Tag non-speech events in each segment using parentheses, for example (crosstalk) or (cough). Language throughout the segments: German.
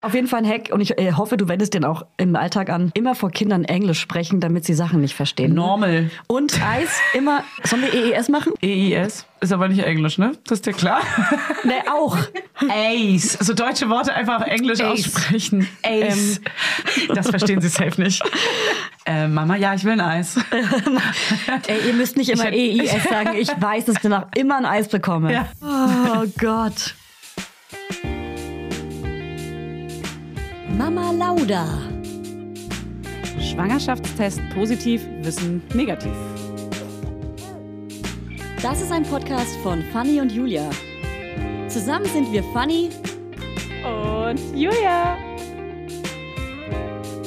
Auf jeden Fall ein Hack und ich äh, hoffe, du wendest den auch im Alltag an. Immer vor Kindern Englisch sprechen, damit sie Sachen nicht verstehen. Normal. Und Eis immer. Sollen wir EES machen? EIS ist aber nicht Englisch, ne? Das ist dir klar? Ne, auch. Ace. So deutsche Worte einfach Englisch Ace. aussprechen. Ace. das verstehen sie safe nicht. Äh, Mama, ja, ich will ein Eis. (laughs) Ey, ihr müsst nicht immer EIS sagen. Ich weiß, dass ich danach immer ein Eis bekomme. Ja. Oh Gott. Mama Lauda. Schwangerschaftstest positiv, Wissen negativ. Das ist ein Podcast von Fanny und Julia. Zusammen sind wir Fanny. Und Julia.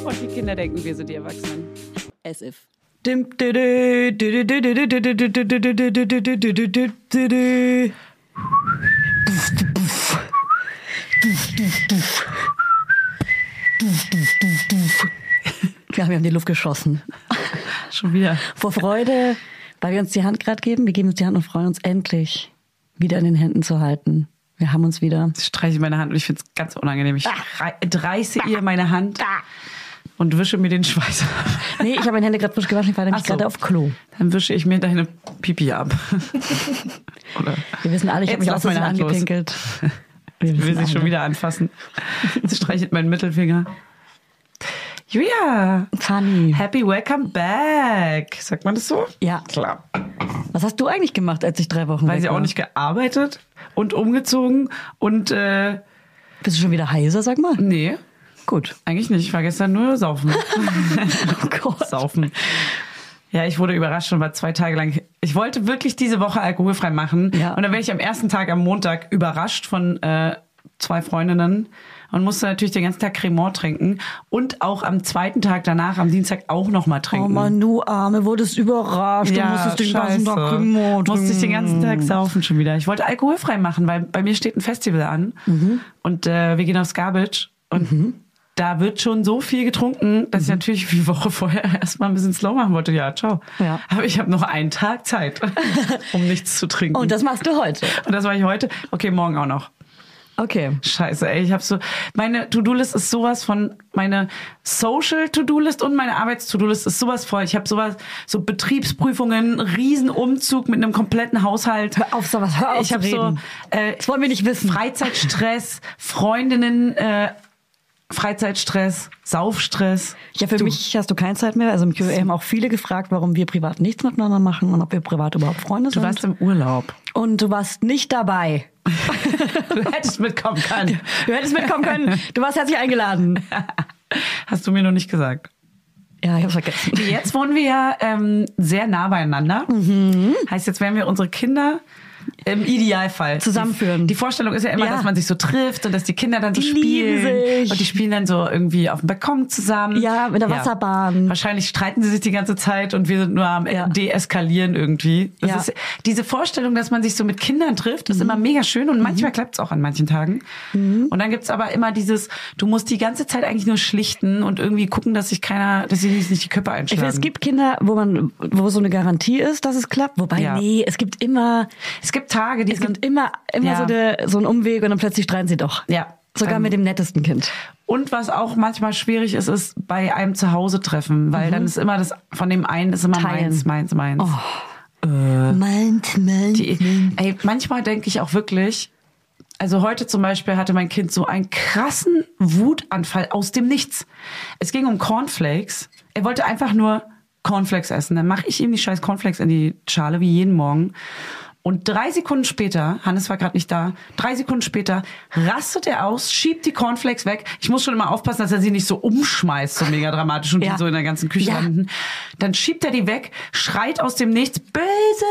Und die Kinder denken, wir sind die Erwachsenen. As if. (laughs) Ja, wir haben die Luft geschossen. (laughs) Schon wieder. Vor Freude, weil wir uns die Hand gerade geben. Wir geben uns die Hand und freuen uns endlich, wieder in den Händen zu halten. Wir haben uns wieder. Ich streiche meine Hand und ich finde es ganz unangenehm. Ich rei- reiße ihr meine Hand und wische mir den Schweiß ab. Nee, ich habe meine Hände gerade frisch gewaschen, ich war nämlich so. gerade auf Klo. Dann wische ich mir deine Pipi ab. (laughs) Oder Wir wissen alle, ich habe mich aus meine Hand los. angepinkelt. Wir Ich will sie schon wieder anfassen. Sie streichelt meinen Mittelfinger. Julia, Funny. happy welcome back. Sagt man das so? Ja. Klar. Was hast du eigentlich gemacht, als ich drei Wochen Weil weg sie auch war? nicht gearbeitet und umgezogen und äh, Bist du schon wieder heiser, sag mal? nee, Gut. eigentlich nicht. Ich war gestern nur saufen. (laughs) Oh Gott. saufen. Ja, ich wurde überrascht und war zwei Tage lang. Ich wollte wirklich diese Woche alkoholfrei machen. Ja. Und dann werde ich am ersten Tag am Montag überrascht von äh, zwei Freundinnen und musste natürlich den ganzen Tag Cremant trinken und auch am zweiten Tag danach, am Dienstag auch noch mal trinken. Oh Mann, du Arme, wurdest überrascht. du musstest den ganzen Tag Cremant Musste ich den trinken. ganzen Tag saufen schon wieder. Ich wollte alkoholfrei machen, weil bei mir steht ein Festival an Mhm. und äh, wir gehen aufs Garbage und da wird schon so viel getrunken, dass ich Mhm. natürlich die Woche vorher (laughs) erstmal ein bisschen slow machen wollte. Ja, ciao. Ja. Aber ich habe noch einen Tag Zeit, (laughs) um nichts zu trinken. Und das machst du heute. und das war ich heute. Okay, morgen auch noch. Okay. Scheiße, ey, ich habe so meine To-Do-List ist sowas von meine Social To-Do-List und meine Arbeits-To-Do-List ist sowas voll. Ich habe sowas so Betriebsprüfungen, Riesenumzug mit einem kompletten Haushalt. Hör auf, sowas, hör auf Ich zu habe so äh, Das wollen wir nicht wissen. Freizeitstress, Freundinnen äh, Freizeitstress, Saufstress. Ja, für mich hast du keine Zeit mehr. Also mich haben auch viele gefragt, warum wir privat nichts miteinander machen und ob wir privat überhaupt Freunde Du sind. warst im Urlaub. und du warst nicht dabei. (laughs) Du hättest mitkommen können. Du hättest mitkommen können. Du warst herzlich eingeladen. (laughs) Hast du mir noch nicht gesagt. Ja, ich hab's vergessen. Jetzt wohnen wir ja ähm, sehr nah beieinander. Heißt, jetzt werden wir unsere Kinder im Idealfall Zusammenführen. Die, die Vorstellung ist ja immer, Ja. dass man sich so trifft und dass die Kinder dann so Die spielen. Und die spielen dann so irgendwie auf dem Balkon zusammen. Ja, mit der Wasserbahn. Wahrscheinlich streiten sie sich die ganze Zeit und wir sind nur am Ja. Deeskalieren irgendwie. Das Ja. ist, diese Vorstellung, dass man sich so mit Kindern trifft, ist immer mega schön und manchmal klappt es auch an manchen Tagen. Und dann gibt's aber immer dieses, du musst die ganze Zeit eigentlich nur schlichten und irgendwie gucken, dass sich keiner, dass sie sich nicht die Köpfe Ich einschlagen. finde, es gibt Kinder, wo man, wo so eine Garantie ist, dass es klappt. Wobei, Ja. nee, es gibt immer, Es gibt Tage, die es sind gibt immer, immer Ja. so, eine, so einen Umweg und dann plötzlich streiten sie doch. Ja. Sogar Ähm, mit dem nettesten Kind. Und was auch manchmal schwierig ist, ist bei einem Zuhause-Treffen, weil dann ist immer das, von dem einen ist immer Mhm. Teilen. meins, meins, meins. Meint, meint, Die, ey, manchmal denke ich auch wirklich, also heute zum Beispiel hatte mein Kind so einen krassen Wutanfall aus dem Nichts. Es ging um Cornflakes. Er wollte einfach nur Cornflakes essen. Dann mache ich ihm die scheiß Cornflakes in die Schale, wie jeden Morgen. Und drei Sekunden später, Hannes war gerade nicht da, drei Sekunden später rastet er aus, schiebt die Cornflakes weg. Ich muss schon immer aufpassen, dass er sie nicht so umschmeißt, so mega dramatisch und Ja. die so in der ganzen Küche Ja. landen. Dann schiebt er die weg, schreit aus dem Nichts, böse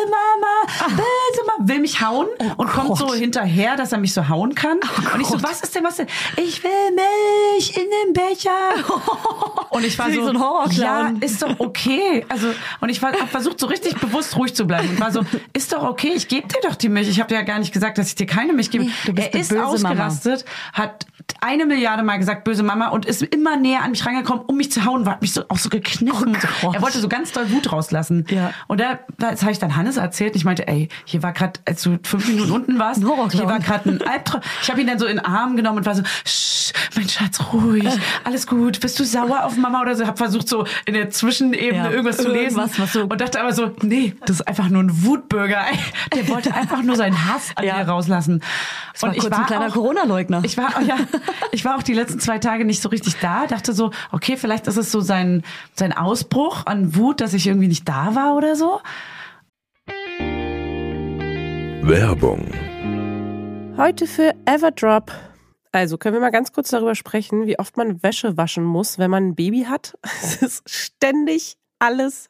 Mama, böse Mama, will mich hauen und kommt Gott. so hinterher, dass er mich so hauen kann. und ich so, was ist denn, was denn? Ich will Milch, in den Becher. (laughs) Und ich war so, so ein Horrorclown. ja, ist doch okay. Also und ich war, hab versucht so richtig bewusst ruhig zu bleiben und war so, (laughs) ist doch okay, ich gebe dir doch die Milch. Ich habe dir ja gar nicht gesagt, dass ich dir keine Milch gebe. du bist er ist ausgerastet, hat eine Milliarde Mal gesagt, böse Mama und ist immer näher an mich rangekommen, um mich zu hauen, war hat mich so auch so gekniffen. Oh er wollte so ganz doll Wut rauslassen. Ja. Und da, das habe ich dann Hannes erzählt. Ich meinte, ey, hier war gerade, als du fünf Minuten unten warst, (laughs) hier war gerade ein (laughs) Albtraum. Ich habe ihn dann so in den Arm genommen und war so, Sch, mein Schatz, ruhig, alles gut. Bist du sauer auf Mama oder so? Hab versucht so in der Zwischenebene Ja. irgendwas zu lesen Irgendwas, was so- und dachte aber so, nee, das ist einfach nur ein Wutbürger. Der wollte einfach nur seinen Hass an Ja. mir rauslassen. Das war kurz ein kleiner Corona-Leugner. Ich war, ja, ich war auch die letzten zwei Tage nicht so richtig da. Dachte so, okay, vielleicht ist es so sein, sein Ausbruch an Wut, dass ich irgendwie nicht da war oder so. Werbung. Heute für Everdrop. Also können wir mal ganz kurz darüber sprechen, wie oft man Wäsche waschen muss, wenn man ein Baby hat. (laughs) Es ist ständig alles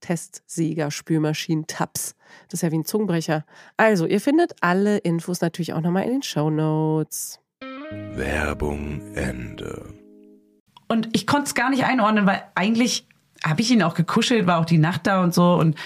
Testsieger, Spülmaschinen, Tabs. Das ist ja wie ein Zungenbrecher. Also, ihr findet alle Infos natürlich auch nochmal in den Show Notes. Werbung Ende. Und ich konnte es gar nicht einordnen, weil eigentlich habe ich ihn auch gekuschelt, war auch die Nacht da und so und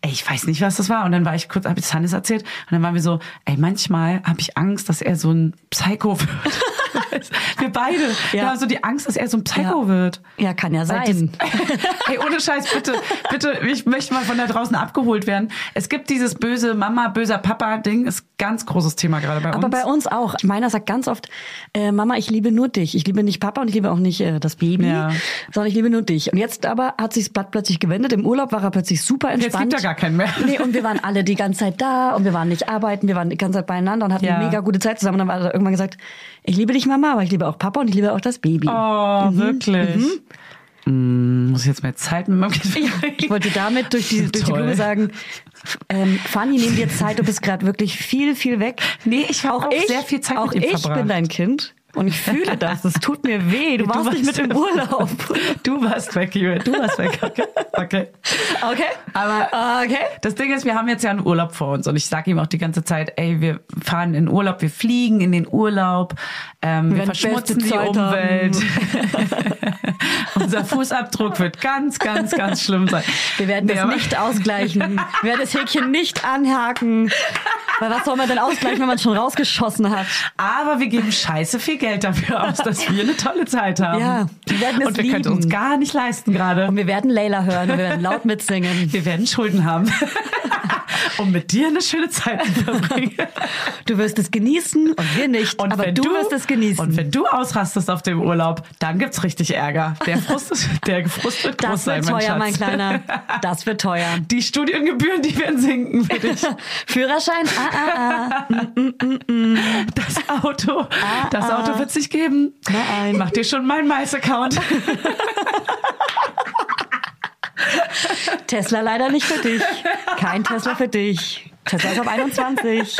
ey, ich weiß nicht, was das war. Und dann war ich kurz, habe ich Hannes erzählt und dann waren wir so, ey, manchmal habe ich Angst, dass er so ein Psycho wird. (laughs) (laughs) wir beide. Ja. Wir haben so die Angst, dass er so ein Psycho Ja. wird. Ja, kann ja Weil sein. (laughs) Ey, ohne Scheiß, bitte, bitte, ich möchte mal von da draußen abgeholt werden. Es gibt dieses böse Mama, böser Papa-Ding, ist ganz großes Thema gerade bei uns. Aber bei uns auch. Meiner sagt ganz oft, äh, Mama, ich liebe nur dich. Ich liebe nicht Papa und ich liebe auch nicht äh, das Baby, Ja. sondern ich liebe nur dich. Und jetzt aber hat sich das Blatt plötzlich gewendet. Im Urlaub war er plötzlich super Jetzt entspannt. gibt er gar keinen mehr. Nee, und wir waren alle die ganze Zeit da und wir waren nicht arbeiten, wir waren die ganze Zeit beieinander und hatten Ja. eine mega gute Zeit zusammen. Und dann hat er irgendwann gesagt, ich liebe dich, Mama, aber ich liebe auch Papa und ich liebe auch das Baby. Oh, wirklich. Mm, muss ich jetzt mehr Zeit mit meinem (laughs) Kind verbringen? Ich wollte damit durch die, (laughs) durch die. Blume sagen, ähm, Fanny, nimm dir Zeit, du bist gerade wirklich viel, viel weg. Nee, ich habe auch, sehr viel Zeit auch mit ihm ich verbracht. bin dein Kind und ich fühle das. Es tut mir weh. Du, warst nicht mit im (laughs) Urlaub. Du warst weg, Julia. Du warst weg. (laughs) Okay. okay. Okay. Aber Okay. das Ding ist, wir haben jetzt ja einen Urlaub vor uns und ich sage ihm auch die ganze Zeit, ey, wir fahren in Urlaub, wir fliegen in den Urlaub, ähm, wir verschmutzen die Umwelt. (laughs) Unser Fußabdruck wird ganz, ganz, ganz schlimm sein. Wir werden Nee, das nicht ausgleichen. Wir werden das Häkchen nicht anhaken. Weil was soll man denn ausgleichen, wenn man schon rausgeschossen hat? Aber wir geben scheiße viel Geld dafür aus, dass wir eine tolle Zeit haben. Ja, wir werden es Und wir können lieben. uns gar nicht leisten gerade. Und wir werden Layla hören und wir werden laut mitsingen. Wir werden Schulden haben. (laughs) um mit dir eine schöne Zeit zu verbringen. Du wirst es genießen und wir nicht. Und aber wenn du, wirst es genießen. Und wenn du ausrastest auf dem Urlaub, dann gibt's richtig Ärger. Der Frust, ist, der Frust wird groß das sein, wird mein teuer, Schatz. mein Kleiner. Das wird teuer. Die Studiengebühren, die werden sinken für dich. (laughs) Führerschein, ah, ah, ah. Das Auto, das Auto wird sich geben. Nein. Mach dir schon mal einen Mais-Account. Tesla leider nicht für dich. Kein Tesla für dich. Tesla ist auf 21.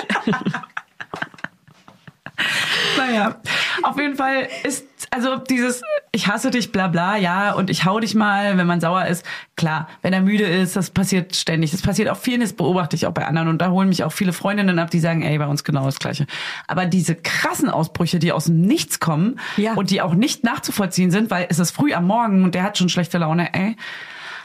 Naja, auf jeden Fall ist, also dieses, ich hasse dich, bla bla, ja, und ich hau dich mal, wenn man sauer ist. Klar, wenn er müde ist, das passiert ständig. Das passiert auch vielen, das beobachte ich auch bei anderen. Und da holen mich auch viele Freundinnen ab, die sagen, ey, bei uns genau das Gleiche. Aber diese krassen Ausbrüche, die aus dem Nichts kommen Ja. und die auch nicht nachzuvollziehen sind, weil es ist früh am Morgen und der hat schon schlechte Laune, ey.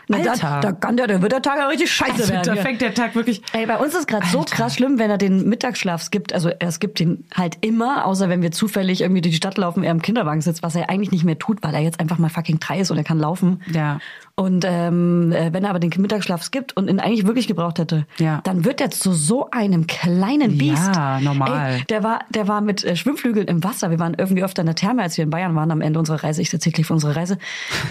Na, da, Alter. da kann der, da wird der Tag ja richtig scheiße Also, werden. da fängt der Tag wirklich. Ey, bei uns ist gerade so Alter. krass schlimm, wenn er den Mittagsschlaf skippt. Also er skippt ihn halt immer, außer wenn wir zufällig irgendwie durch die Stadt laufen, er im Kinderwagen sitzt, was er eigentlich nicht mehr tut, weil er jetzt einfach mal fucking drei ist und er kann laufen. Ja. Und ähm, äh, wenn er aber den Mittagsschlaf skippt und ihn eigentlich wirklich gebraucht hätte, Ja. dann wird er zu so einem kleinen Biest. Ja, normal. Ey, der war, der war mit äh, Schwimmflügeln im Wasser. Wir waren irgendwie öfter in der Therme, als wir in Bayern waren am Ende unserer Reise. Ich erzähle gleich von unserer Reise. (laughs)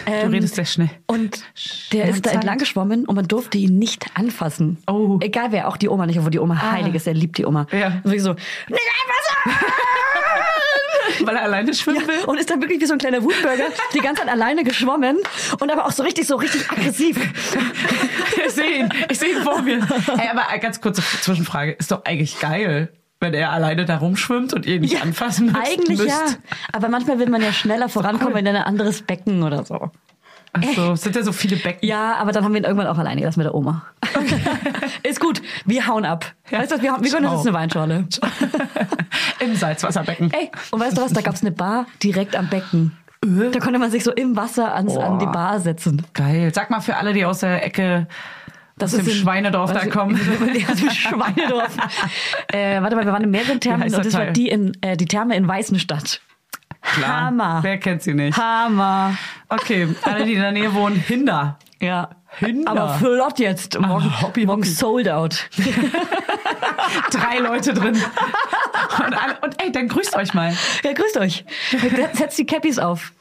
Du Ähm, redest sehr schnell. und der ist da entlang geschwommen und man durfte ihn nicht anfassen. Oh. Egal wer, auch die Oma nicht, obwohl die Oma heilig ist, er liebt die Oma. Ja. Und wirklich so, nicht einfach (laughs) (laughs) Weil er alleine schwimmen will. Und ist dann wirklich wie so ein kleiner Wutbürger die ganze Zeit alleine geschwommen und aber auch so richtig, so richtig aggressiv. (laughs) Ich sehe ihn, ich sehe ihn vor mir. Hey, aber ganz kurze Zwischenfrage. Ist doch eigentlich geil, wenn er alleine da rumschwimmt und ihr nicht anfassen müsst. Eigentlich müsst. ja. Aber manchmal will man ja schneller vorankommen in ein anderes Becken oder so. Ach so, es sind ja so viele Becken. Ja, aber dann haben wir ihn irgendwann auch alleine gelassen mit der Oma. (laughs) ist gut, wir hauen ab. Ja. Weißt du, wir, wir gönnen uns jetzt eine Weinschorle. (laughs) Im Salzwasserbecken. Ey, und weißt du was, da gab's eine Bar direkt am Becken. Da konnte man sich so im Wasser ans, an die. Bar setzen. Geil. Sag mal für alle, die aus der Ecke aus dem in- Schweinedorf da du, kommen. (laughs) Aus dem Schweinedorf. äh, warte mal, wir waren in mehreren Thermen und das war die in äh, die Therme in Weißenstadt. Klar. Hammer. Wer kennt sie nicht? Hammer. Okay, alle, die in der Nähe wohnen, Hinder. Ja. Hinder. Aber flott jetzt. Morgen, Ah, Hobby, morgen Hobby. sold out. (laughs) Drei Leute drin. Und, alle, und ey, dann grüßt euch mal. Ja, grüßt euch. Setzt die Cappies auf.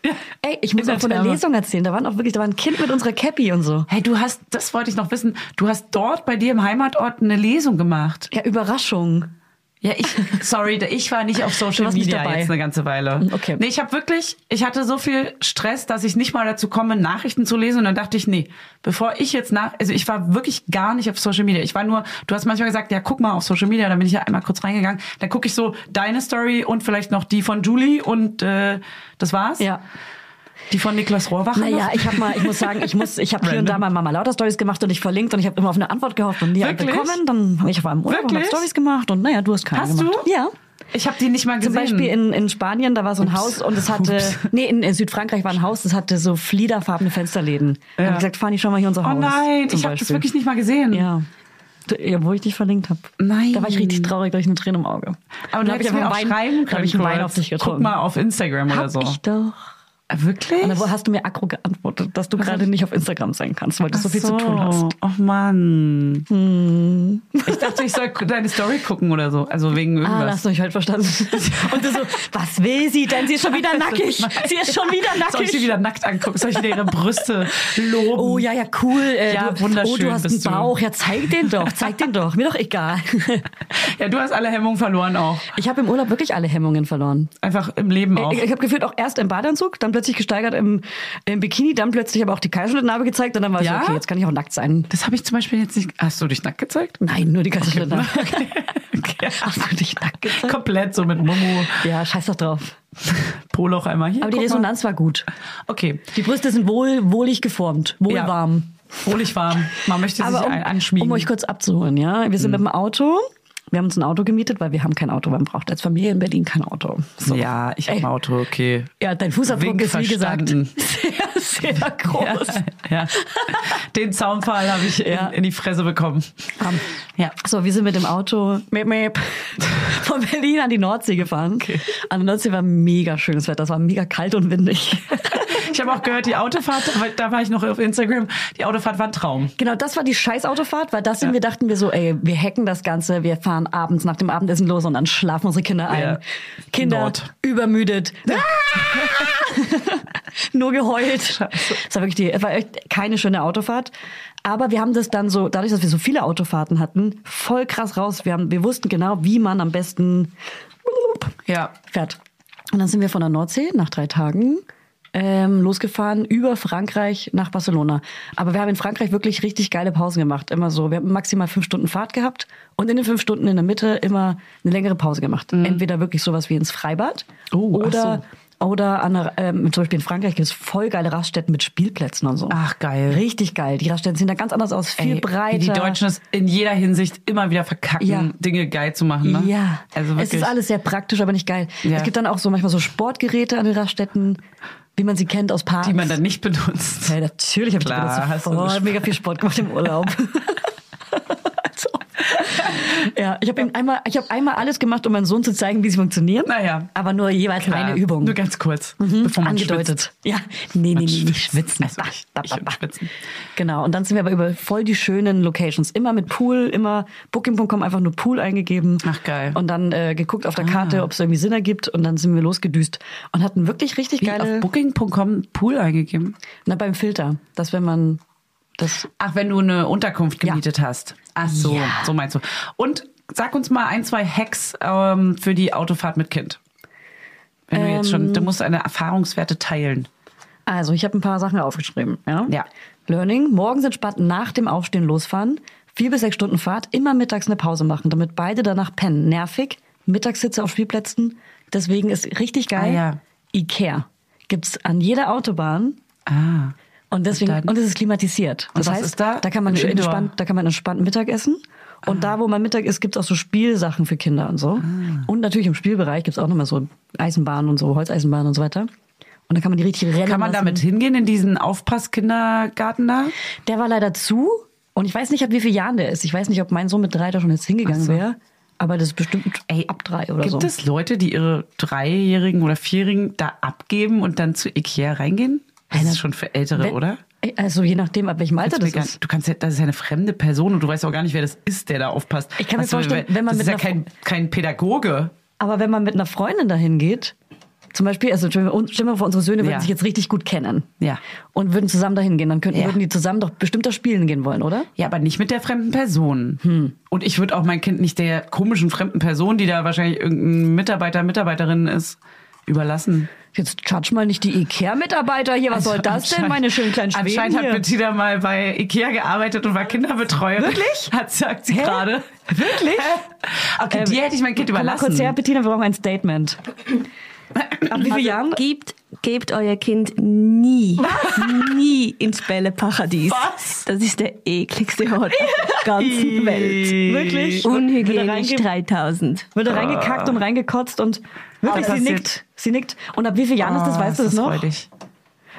Ey, ich muss auch von der. Lesung erzählen. Da waren auch wirklich, da war ein Kind mit unserer Cappy und so. Hey, du hast, das wollte ich noch wissen, du hast dort bei dir im Heimatort eine Lesung gemacht. Ja, Überraschung. Ja, ich, sorry, ich war nicht auf Social Media dabei. jetzt eine ganze Weile. Okay. Nee, ich habe wirklich, ich hatte so viel Stress, dass ich nicht mal dazu komme, Nachrichten zu lesen. Und dann dachte ich, nee, bevor ich jetzt nach, also ich war wirklich gar nicht auf Social Media. Ich war nur, du hast manchmal gesagt, ja, guck mal auf Social Media. Dann bin ich ja einmal kurz reingegangen. Dann gucke ich so deine Story und vielleicht noch die von Julie und äh, das war's. Ja. Die von Niklas Rohrwacher. Naja, noch? ich habe mal, ich muss sagen, ich muss, ich habe hier und da mal. Mama lauter Stories gemacht und ich verlinkt und ich habe immer auf eine Antwort gehofft und nie eine Wirklich? bekommen. Dann habe ich auf einem Urlaub und Wirklich? Stories gemacht und naja, du hast keine Hast gemacht. du? Ja. Ich habe die nicht mal gesehen. Zum Beispiel in, in Spanien, da war so ein Ups. Haus und es hatte, Ups. nee, in, in Südfrankreich war ein Haus, das hatte so fliederfarbene Fensterläden. Da Ja. hab gesagt, Fanny, schau mal hier unser oh Haus. nein, zum ich habe das wirklich nicht mal gesehen. Ja. Ja, wo ich dich verlinkt habe. Nein. Da war ich richtig traurig, da ich eine Träne im Auge. Aber Da du hättest mir auch Wein- schreiben da können. hab ich einen Wein auf dich Guck getrunken. mal auf Instagram oder Hab so. ich doch. Wirklich? Und dann hast du mir aggro geantwortet, dass du gerade nicht auf Instagram sein kannst, weil du so Ach viel zu tun hast. Ach Mann. Ich dachte, ich soll deine Story gucken oder so. Also wegen Ah, irgendwas. hast du mich halt verstanden. (laughs) Und du so, was will sie denn? Sie ist schon wieder (laughs) nackig. Sie ist schon wieder (laughs) soll ich sie nackig. wieder nackt angucken? Soll ich dir ihre Brüste loben? Oh ja, ja, cool. Äh, Ja, du, wunderschön Oh, du hast einen bist du. Bauch. Ja, zeig den doch. Zeig den doch. Mir doch egal. Ja, du hast alle Hemmungen verloren auch. Ich habe im Urlaub wirklich alle Hemmungen verloren. Einfach im Leben auch. Ich, ich habe gefühlt auch erst im Badeanzug, dann plötzlich gesteigert im, im Bikini, dann plötzlich aber auch die Kaiserschnittnarbe gezeigt und dann war ich Ja? so, okay, jetzt kann ich auch nackt sein. Das habe ich zum Beispiel jetzt nicht. Hast du dich nackt gezeigt? Nein, nur die Kaiserschnittnarbe. (laughs) Okay. (laughs) Hast du dich nackt gezeigt? Komplett so mit Momo, Ja, scheiß doch drauf. Poloch einmal hier. Aber die guck mal. Resonanz war gut. Okay. Die Brüste sind wohl, wohlig geformt, wohl Ja. Wohlig warm. Man möchte sich Aber um, anschmiegen. um euch kurz abzuholen, ja, wir sind mit dem Auto. Wir haben uns ein Auto gemietet, weil wir haben kein Auto. Man braucht als Familie in Berlin kein Auto. So. Ja, ich habe ein Auto, okay. Ja, dein Fußabdruck Wink ist wie gesagt verstanden. (laughs) sehr, sehr groß. Ja. Den Zaunpfahl habe ich Ja. in, in die Fresse bekommen. Ja. So, wir sind mit dem Auto meep, meep, (laughs) von Berlin an die Nordsee gefahren. An der Nordsee war mega schönes Wetter. Es war mega kalt und windig. Ich habe auch gehört, die Autofahrt, weil da war ich noch auf Instagram, die Autofahrt war ein Traum. Genau, das war die Scheißautofahrt, weil das sind wir dachten wir so, ey, wir hacken das Ganze, wir fahren abends nach dem Abendessen los und dann schlafen unsere Kinder ein. Ja. Kinder Nord. übermüdet. (laughs) Nur geheult. Es war wirklich die, es war echt keine schöne Autofahrt. Aber wir haben das dann so, dadurch, dass wir so viele Autofahrten hatten, voll krass raus. Wir haben, wir wussten genau, wie man am besten Ja. fährt. Und dann sind wir von der Nordsee nach drei Tagen ähm, losgefahren über Frankreich nach Barcelona. Aber wir haben in Frankreich wirklich richtig geile Pausen gemacht. Immer so. Wir haben maximal fünf Stunden Fahrt gehabt und in den fünf Stunden in der Mitte immer eine längere Pause gemacht. Entweder wirklich sowas wie ins Freibad Mhm. Oh, oder oder an der, ähm, zum Beispiel in Frankreich gibt es voll geile Raststätten mit Spielplätzen und so. Ach, geil. Richtig geil. Die Raststätten sehen da ganz anders aus, viel Ey, breiter. Wie die Deutschen es in jeder Hinsicht immer wieder verkacken, Ja. Dinge geil zu machen. Ne? Ja, also wirklich. es ist alles sehr praktisch, aber nicht geil. Ja. Es gibt dann auch so manchmal so Sportgeräte an den Raststätten, wie man sie kennt aus Parks. die man dann nicht benutzt. Ja, natürlich habe ich du voll gespielt. mega viel Sport gemacht im Urlaub. (laughs) (laughs) Ja, ich habe einmal, ich habe einmal alles gemacht, um meinem Sohn zu zeigen, wie sie funktionieren. Naja. aber nur jeweils Klar, eine Übung. Nur ganz kurz, Mhm, bevor man angedeutet. schwitzt. Ja, nee, nee, Man nee, nicht schwitzen. Also ich- und da. schwitzen. Genau, und dann sind wir aber über voll die schönen Locations. Immer mit Pool, immer Booking.com einfach nur Pool eingegeben. Ach, geil. Und dann äh, geguckt auf der Karte, ob es irgendwie Sinn ergibt. Und dann sind wir losgedüst und hatten wirklich richtig Wie, geile... auf Booking.com Pool eingegeben. Na, beim Filter. Dass wenn man das... Ach, wenn du eine Unterkunft Ja. gemietet hast. Ach so, Ja. so meinst du. Und sag uns mal ein, zwei Hacks ähm, für die Autofahrt mit Kind. Wenn du jetzt Ähm. schon, du musst eine Erfahrungswerte teilen. Also, ich habe ein paar Sachen aufgeschrieben. Ja? Ja. Learning, morgens entspannt nach dem Aufstehen losfahren, vier bis sechs Stunden Fahrt, immer mittags eine Pause machen, damit beide danach pennen. Nervig, Mittagssitze auf Spielplätzen. Deswegen ist richtig geil. Ah, ja. Ikea gibt's an jeder Autobahn. Ah. Und deswegen, Und dann? und es ist klimatisiert. Das was heißt, ist da? kann man entspannt, da kann man entspannt Mittag essen. Und da, wo man Mittag isst, gibt's auch so Spielsachen für Kinder und so. Ah. Und natürlich im Spielbereich gibt's auch nochmal so Eisenbahnen und so, Holzeisenbahnen und so weiter. Und da kann man die richtig rennen Kann man lassen. damit hingehen in diesen Aufpasskindergarten da? Der war leider zu. Und ich weiß nicht, ab wie vielen Jahren der ist. Ich weiß nicht, ob mein Sohn mit drei da schon jetzt hingegangen so. wäre. Aber das ist bestimmt ab drei oder Gibt so. es Leute, die ihre Dreijährigen oder Vierjährigen da abgeben und dann zu Ikea reingehen? Das ist schon für Ältere, Wenn- oder? Also je nachdem, ab welchem Alter du, das gar, ist. du kannst ja, das ist ja eine fremde Person und du weißt auch gar nicht, wer das ist, der da aufpasst. Ich kann mir Also, vorstellen, wenn man das mit ist ja kein, kein Pädagoge. Aber wenn man mit einer Freundin dahin geht, zum Beispiel, also stell mal vor, unsere Söhne würden Ja. sich jetzt richtig gut kennen. Ja. Und würden zusammen dahin gehen, dann könnten, Ja. würden die zusammen doch bestimmt da spielen gehen wollen, oder? Ja, aber nicht mit der fremden Person. Hm. Und ich würde auch mein Kind nicht der komischen fremden Person, die da wahrscheinlich irgendein Mitarbeiter, Mitarbeiterin ist, überlassen. Jetzt judge mal nicht die Ikea-Mitarbeiter hier. Was soll das denn, meine schönen kleinen Schweden Anscheinend hat? Bettina mal bei Ikea gearbeitet und war Kinderbetreuerin. Wirklich? (laughs) Hat, sagt sie gerade. Wirklich? Okay, Ähm, dir hätte ich mein Kind Komm mal überlassen. kurz her, Bettina, wir brauchen ein Statement. Ab wie vielen Jahren? Gebt, gebt euer Kind nie, nie ins Bälleparadies. Was? Das ist der ekligste Ort der ganzen Welt. Wirklich? Unhygienisch reinge- 3000. Wird er reingekackt und reingekotzt und wirklich, Ah, sie nickt. Sie nickt. Und ab wie vielen Jahren ist das, weißt du ist das noch? freudig.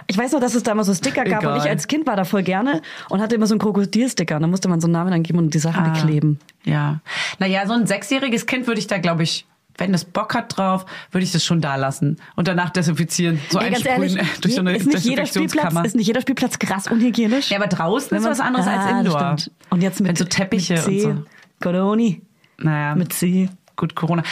Ich weiß noch, dass es da immer so Sticker gab Egal. und ich als Kind war da voll gerne und hatte immer so einen Krokodilsticker. Da musste man so einen Namen angeben und die Sachen Ah. bekleben. Ja. Naja, so ein sechsjähriges Kind würde ich da, glaube ich, wenn es Bock hat drauf, würde ich das schon da lassen und danach desinfizieren. So Ey, ehrlich, (laughs) durch so eine ist, nicht jeder Spielplatz, ist nicht jeder Spielplatz krass unhygienisch? Ja, aber draußen ist was anderes als Ah, Indoor. stimmt. Und jetzt mit Wenn so Teppiche mit C, und so. Coroni Naja, mit C. gut, Corona.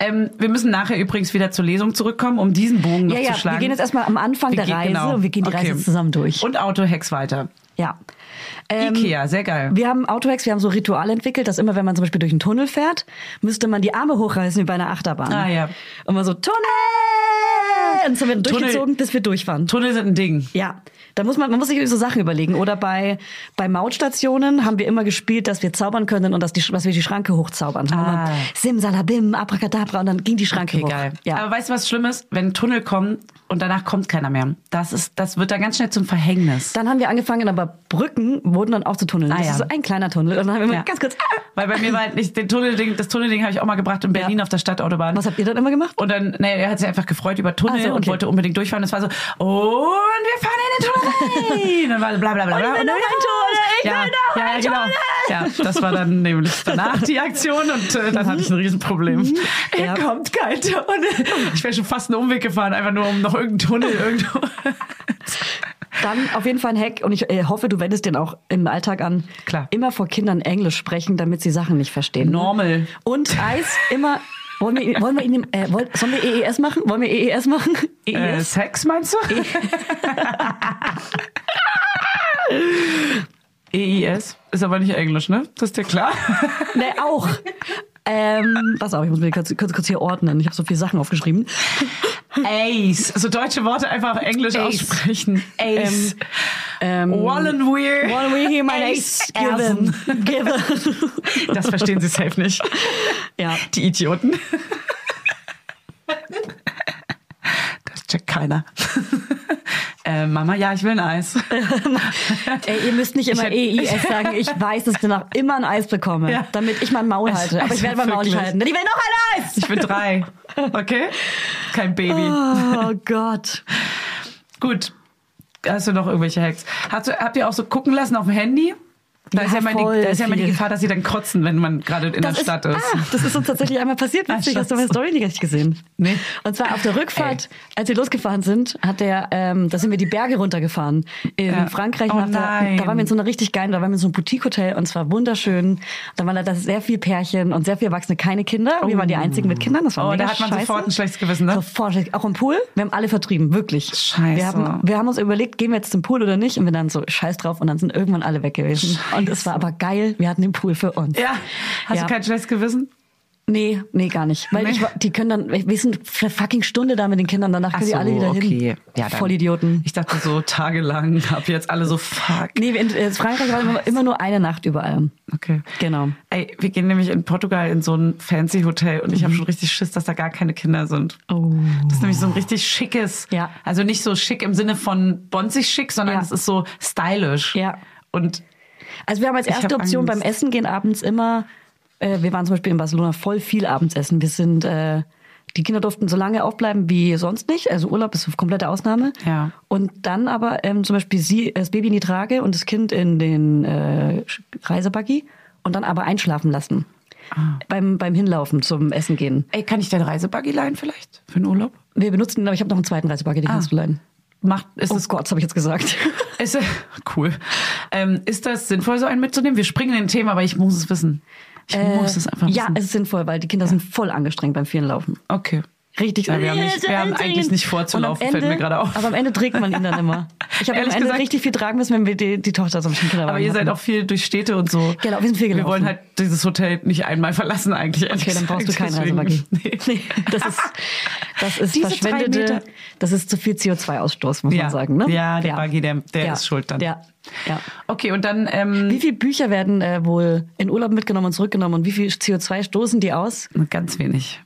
Ähm, wir müssen nachher übrigens wieder zur Lesung zurückkommen, um diesen Bogen noch Ja, ja, zu schlagen. wir gehen jetzt erstmal am Anfang der gehen- Reise genau. und wir gehen die Reise Okay. jetzt zusammen durch. Und Autohacks weiter. Ja. Ähm, Ikea, sehr geil. Wir haben Autohacks, wir haben so Ritual entwickelt, dass immer, wenn man zum Beispiel durch einen Tunnel fährt, müsste man die Arme hochreißen wie bei einer Achterbahn. Ah, ja. Und man so, Tunnel! Und so werden Tunnel- durchgezogen, bis wir durchfahren. Tunnel sind ein Ding. Ja, da muss man, man muss sich so Sachen überlegen. Oder bei, bei Mautstationen haben wir immer gespielt, dass wir zaubern können und dass, die, dass wir die Schranke hochzaubern. Ah. Simsalabim, Abracadabra und dann ging die Schranke Okay, hoch. geil. Ja. Aber weißt du, was schlimm ist? Wenn ein Tunnel kommt und danach kommt keiner mehr. Das, ist, das wird dann ganz schnell zum Verhängnis. dann haben wir angefangen, aber Brücken wurden dann auch zu tunneln. Ah, das ja. ist so ein kleiner Tunnel. Und dann haben wir immer Ja. ganz kurz, ah, (laughs) Weil bei mir war halt nicht, den Tunnelding, das Tunnelding habe ich auch mal gebracht in Berlin Ja. auf der Stadtautobahn. was habt ihr dann immer gemacht? Und dann, nee, er hat sich einfach gefreut über Tunnel Ach so, und okay. wollte unbedingt durchfahren. Es war so, und wir fahren in den Tunnel rein. Und dann bla bla bla bla. Und dann wieder raus. ja, ja, ja, genau. Ja, das war dann nämlich danach die Aktion und äh, dann hatte ich ein Riesenproblem. Er Ja. kommt kein Tunnel. Ich wäre schon fast einen Umweg gefahren, einfach nur um noch irgendeinen Tunnel irgendwo. Dann auf jeden Fall ein Hack und ich äh, hoffe, du wendest den auch im Alltag an. Klar. Immer vor Kindern Englisch sprechen, damit sie Sachen nicht verstehen. Normal. Und Eis immer. Wollen wir, wollen wir ihn, äh, wollen, sollen wir EES machen? Wollen wir EES machen? (laughs) E Äh, EES? Sex meinst du? EIS ist aber nicht Englisch, ne? Das ist dir klar? Ne, auch. Ähm, pass auf, ich muss mir kurz, kurz, kurz hier ordnen. Ich habe so viele Sachen aufgeschrieben. Ace. So deutsche Worte einfach Englisch Ace. aussprechen. Ace. Ähm, Wallenweir. Wollen wir hier mein Ace given? given. (laughs) Das verstehen sie safe nicht. Ja. Die Idioten. (laughs) Checkt keiner. (laughs) Äh, Mama, ja, ich will ein Eis. (laughs) Ey, ihr müsst nicht immer EIS (laughs) sagen. Ich weiß, dass ich danach immer ein Eis bekomme, Ja. damit ich mein Maul halte. Aber ich werde mein Maul nicht halten. Ich will noch ein Eis! Ich bin drei. Okay? Kein Baby. Oh Gott. Gut. Hast du noch irgendwelche Hacks? Hast du, habt ihr auch so gucken lassen auf dem Handy? Da, Ja, ist ja immer die, da ist ja immer die. Gefahr, dass sie dann kotzen, wenn man gerade in der Stadt ist. Ah, das ist uns tatsächlich einmal passiert. Witzig, Ah, hast du meine. Story nicht gesehen? Nee. Und zwar auf der Rückfahrt, als wir losgefahren sind, hat der, ähm, da sind wir die Berge runtergefahren. In Ja. Frankreich. Oh nein. da waren wir in so einer richtig geilen, da waren wir in so einem Boutique-Hotel und zwar wunderschön. Da waren da sehr viel Pärchen und sehr viel Erwachsene, keine Kinder. Wir waren die einzigen mit Kindern. Das war Oh, mega da hat man scheiße. sofort ein schlechtes Gewissen, ne? Sofort, schlecht. auch im Pool. Wir haben alle vertrieben, wirklich. Scheiße. Wir haben, wir haben uns überlegt, gehen wir jetzt zum Pool oder nicht? Und wir dann so, scheiß drauf. Und dann sind irgendwann alle weg gewesen. Und es war aber geil. Wir hatten den Pool für uns. Ja. Hast Ja. du kein schlechtes Gewissen? Nee, nee, gar nicht. Weil Nee? ich, die können dann, wir sind für eine fucking Stunde da mit den Kindern, danach können die alle wieder hin. Ja, dann. Vollidioten. Ich dachte so tagelang, hab jetzt alle so fuck. Nee, in, in Frankreich war immer, immer nur eine Nacht überall. Okay. Genau. Ey, wir gehen nämlich in Portugal in so ein fancy Hotel und ich Mhm. habe schon richtig Schiss, dass da gar keine Kinder sind. Oh. Das ist nämlich so ein richtig schickes, Ja. also nicht so schick im Sinne von bonzig schick, sondern Ja. es ist so stylisch. Ja. Und Also wir haben als erste Option Angst. beim Essen gehen abends immer, äh, wir waren zum Beispiel in Barcelona voll viel abends essen. Wir sind, äh, die Kinder durften so lange aufbleiben wie sonst nicht. Also Urlaub ist eine komplette Ausnahme. Ja. Und dann aber ähm, zum Beispiel sie, das Baby in die Trage und das Kind in den äh, Reisebuggy und dann aber einschlafen lassen. Ah. Beim, beim Hinlaufen zum Essen gehen. ey, kann ich dein Reisebuggy leihen vielleicht für den Urlaub? Wir benutzen, aber ich habe noch einen zweiten Reisebuggy, den kannst du leihen. Macht, ist Oh es Gott, habe ich jetzt gesagt. (laughs) Ist, cool. Ähm, ist das sinnvoll, so einen mitzunehmen? Wir springen in ein Thema, aber ich muss es wissen. Ich muss es einfach Äh, ja, wissen. es ist sinnvoll, weil die Kinder sind voll angestrengt beim vielen Laufen. okay. Richtig. Ja, wir haben nicht- wir haben eigentlich nicht vor zu Und am laufen, fällt mir gerade auf. Aber am Ende trägt man ihn dann immer. (laughs) Ich habe am Ehrlich Ende gesagt- richtig viel tragen müssen, wenn wir die, die Tochter so im Kinderwagen Aber ihr seid hatten. auch viel durch Städte und so. Genau, wir sind viel Wir gelaufen. wollen halt dieses Hotel nicht einmal verlassen eigentlich. Okay, dann brauchst du keinen Reisebuggy. (laughs) Nee. Nee, das ist, das ist Diese verschwendete, das ist zu viel CO2-Ausstoß, muss Ja. man sagen. Ne? Ja, der Buggy, der- der ist schuld dann. Ja, ja. Okay, und dann ähm, Wie viele Bücher werden äh, wohl in Urlaub mitgenommen und zurückgenommen und wie viel CO2 stoßen die aus? ganz wenig.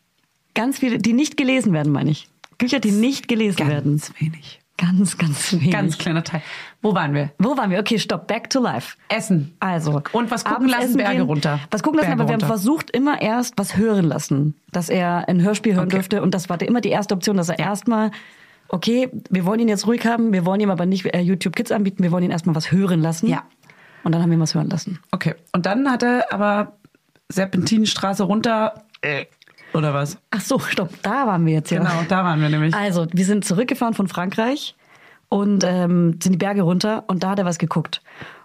Ganz viele, die nicht gelesen werden, meine ich. Bücher, die nicht gelesen werden. Ganz wenig. Ganz, ganz wenig. Ganz kleiner Teil. Wo waren wir? Wo waren wir? Okay, stopp. Back to life. Essen. Also. Und was gucken abends lassen, essen Berge gehen. runter. Was gucken lassen, Berge aber wir haben runter. versucht, immer erst was hören lassen. Dass er ein Hörspiel hören Okay. dürfte. Und das war immer die erste Option, dass er erstmal, okay, wir wollen ihn jetzt ruhig haben, wir wollen ihm aber nicht äh, YouTube Kids anbieten, wir wollen ihn erstmal was hören lassen. Ja. Und dann haben wir ihm was hören lassen. Okay. Und dann hat er aber Serpentinenstraße runter. Äh, oder was? Ach so, stopp. Da waren wir jetzt ja. Genau, da waren wir nämlich. Also, wir sind zurückgefahren von Frankreich und ähm, sind die Berge runter und da hat er was geguckt.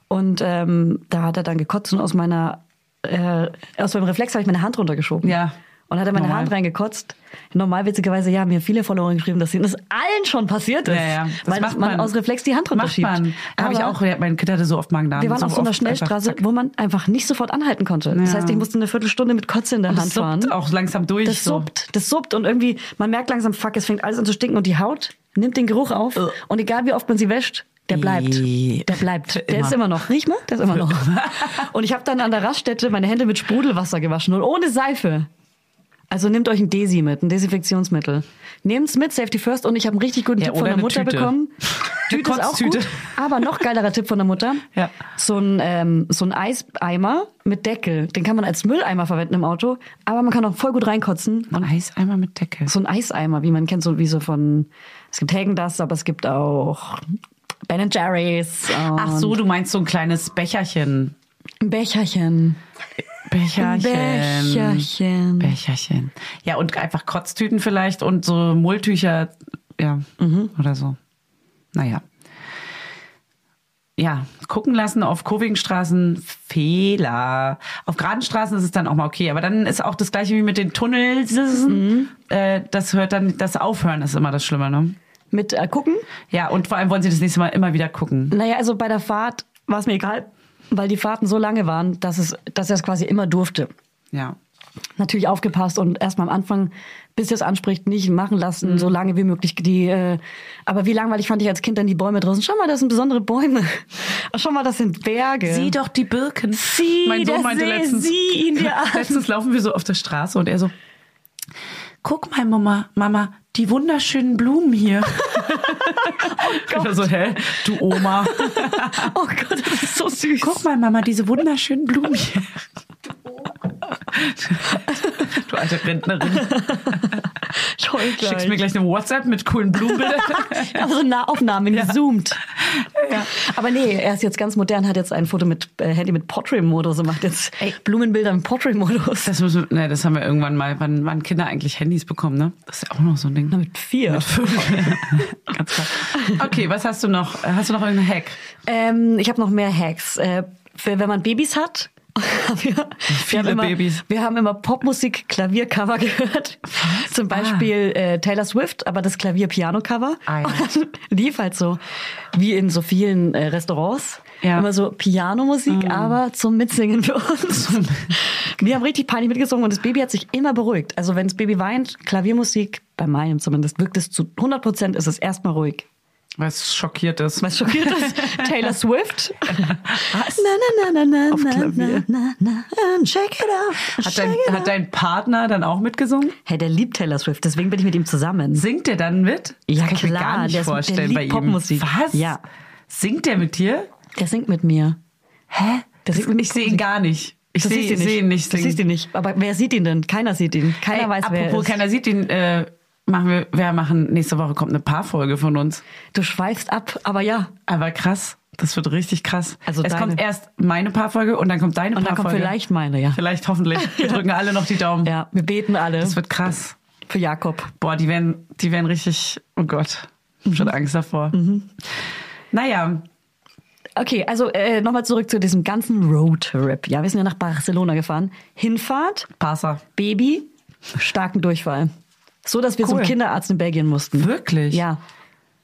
Und ähm, da hat er dann gekotzt und aus meiner, äh, aus meinem Reflex habe ich meine Hand runtergeschoben. Ja. Und hat er meine Normal. Hand reingekotzt. Normal witzigerweise, ja, mir viele Follower geschrieben, dass ihnen das allen schon passiert ist. Ja, ja. Das weil macht man, man. aus Reflex die Hand Macht runterschiebt. man. Habe ich auch. Mein Kind hatte so oft Magen-Darm. Wir waren auf so einer Schnellstraße, einfach, wo man einfach nicht sofort anhalten konnte. Das Ja. heißt, ich musste eine Viertelstunde mit Kotze in der Und Hand das fahren. auch langsam durch. Das so. suppt, das suppt und irgendwie, man merkt langsam, fuck, es fängt alles an zu stinken und die Haut nimmt den Geruch auf und egal wie oft man sie wäscht, der bleibt. Der bleibt. Der Immer. ist immer noch. Riech mal, der ist immer noch. Und ich habe dann an der Raststätte meine Hände mit Sprudelwasser gewaschen und ohne Seife. Also nehmt euch ein Desi mit, ein Desinfektionsmittel. Nehmt's mit, Safety First und ich habe einen richtig guten Ja, Tipp von der Mutter Tüte. bekommen. (laughs) Tüte ist auch gut, aber noch geilerer Tipp von der Mutter. Ja. So ein, ähm, so ein Eiseimer mit Deckel, den kann man als Mülleimer verwenden im Auto, aber man kann auch voll gut reinkotzen. Ein Eiseimer mit Deckel. So ein Eiseimer, wie man kennt, so wie so von, es gibt Hägendas, aber es gibt auch Ben Jerry's. Ach so, du meinst so ein kleines Becherchen. Ein Becherchen. Becherchen. Becherchen. Becherchen. Ja, und einfach Kotztüten vielleicht und so Mulltücher, ja, oder so. Naja. Ja, gucken lassen auf kurvigen Straßen, Fehler. Auf geraden Straßen ist es dann auch mal okay, aber dann ist auch das gleiche wie mit den Tunnels. Äh, das hört dann, das Aufhören ist immer das Schlimme, ne? Mit äh, gucken? Ja, und vor allem wollen sie das nächste Mal immer wieder gucken. Naja, also bei der Fahrt war es mir egal, weil die Fahrten so lange waren, dass es, dass er es quasi immer durfte. Ja. Natürlich aufgepasst und erstmal am Anfang, bis er es anspricht, nicht machen lassen, so lange wie möglich die. Äh, aber wie langweilig fand ich als Kind dann die Bäume draußen? Schau mal, das sind besondere Bäume. (laughs) Schau mal, das sind Berge. Sieh doch die Birken. Sieh, mein Sohn meinte letztens, sie in dir an. letztens laufen wir so auf der Straße und er so, guck mal, Mama, Mama, die wunderschönen Blumen hier. (laughs) Ich war so, hä, du Oma. (laughs) Oh Gott, das ist so süß. Guck mal, Mama, diese wunderschönen Blumen hier. Du (laughs) alte Rentnerin. (laughs) ich heul gleich. Schickst mir gleich eine WhatsApp mit coolen Blumenbildern. (laughs) Aber so Nahaufnahmen gezoomt. Aber nee, er ist jetzt ganz modern, hat jetzt ein Foto mit äh, Handy mit Portrait-Modus und macht jetzt Blumenbilder mit Portrait-Modus. Das, müssen, ne, das haben wir irgendwann mal, wann, wann Kinder eigentlich Handys bekommen, ne? Das ist ja auch noch so ein Ding. Mit vier. (laughs) Ganz klar. Okay, was hast du noch? Hast du noch irgendeinen Hack? Ähm, ich habe noch mehr Hacks. Äh, für, wenn man Babys hat. Wir, (laughs) wir, Viele haben immer, Babys. wir haben immer Popmusik, Klaviercover gehört. Zum Beispiel äh, Taylor Swift, aber das Klavier-Piano-Cover. Ah, ja. Lief halt so, wie in so vielen äh, Restaurants, Ja. Immer so Pianomusik, aber zum Mitsingen für uns. (laughs) wir haben richtig peinlich mitgesungen und das Baby hat sich immer beruhigt. Also wenn das Baby weint, Klaviermusik, bei meinem zumindest, wirkt es zu 100 Prozent, ist es erstmal ruhig. Es schockiert ist. Was schockiert ist? (laughs) Taylor Swift. Na, na, na, na, na, Auf na, Klavier. na, na, na, shake it out. Hat dein, it hat out. dein Partner dann auch mitgesungen? Hey, der liebt Taylor Swift, deswegen bin ich mit ihm zusammen. Singt der dann mit? Das Ja, kann ich mir klar, gar nicht der ist- der vorstellen liebt bei ihm. Popmusik. Was? Ja. Singt der mit dir? Der singt mit mir. Hä? Der singt mit ich sehe ihn gar nicht. Ich sehe siehst du seh ihn nicht singen. siehst du nicht. Aber wer sieht ihn denn? Keiner sieht ihn. Keiner Ey, weiß, wer er apropos, keiner sieht ihn. Äh, machen wir, wir machen nächste Woche kommt eine Paarfolge von uns. Du schweifst ab, aber ja. Aber krass, das wird richtig krass. Also es deine. kommt erst meine Paarfolge und dann kommt deine Und dann Paarfolge. kommt vielleicht meine, ja. Vielleicht hoffentlich. (laughs) Wir drücken alle noch die Daumen. Ja, wir beten alle Das wird krass. für Jakob. Boah, die werden, die werden richtig. Oh Gott, ich Mhm. schon Angst davor. Naja, Okay, also äh, nochmal zurück zu diesem ganzen Roadtrip. Ja, wir sind ja nach Barcelona gefahren. Hinfahrt, Passer. Baby, starken Durchfall. So, dass wir Cool. zum Kinderarzt in Belgien mussten. Wirklich? Ja.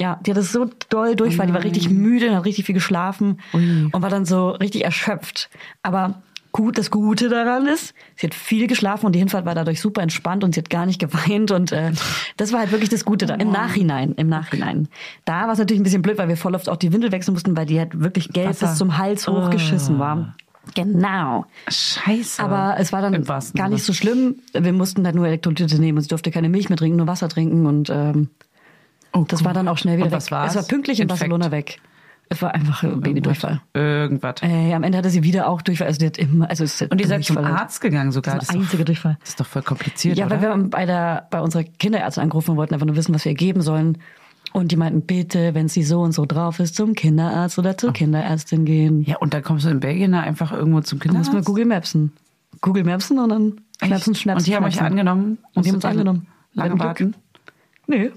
Ja, die hatte so doll Durchfall, die war richtig müde, hat richtig viel geschlafen Ui. und war dann so richtig erschöpft. Aber gut, das Gute daran ist, sie hat viel geschlafen und die Hinfahrt war dadurch super entspannt und sie hat gar nicht geweint und äh, das war halt wirklich das Gute da. Im Nachhinein, im Nachhinein. Da war es natürlich ein bisschen blöd, weil wir voll oft auch die Windel wechseln mussten, weil die halt wirklich gelb bis zum Hals hochgeschissen war. Genau. Scheiße. Aber es war dann gar nicht so schlimm. Wir mussten halt nur Elektrolyte nehmen und sie durfte keine Milch mehr trinken, nur Wasser trinken und ähm, Oh, das cool. war dann auch schnell wieder Und weg. was war's? Es war pünktlich in Infekt? Barcelona weg. Es war einfach äh, Babydurchfall. Irgendwas. Äh, am Ende hatte sie wieder auch Durchfall. Also die hat immer, also ist Und ihr seid zum Durchfall halt. Arzt gegangen sogar. Das ist ist der doch- einzige Durchfall. Das ist doch voll kompliziert, Ja, oder? weil wir bei der bei unserer Kinderärztin angerufen wollten einfach nur wissen, was wir ihr geben sollen. Und die meinten, bitte, wenn sie so und so drauf ist, zum Kinderarzt oder zur Kinderärztin gehen. ja, und dann kommst du in Belgien da einfach irgendwo zum Dann muss Kinderarzt? man Google Mapsen. Google Mapsen und dann schnapsen, schnapsen. Und die haben euch angenommen? Und die haben uns angenommen. Lange warten? Glück. Nee,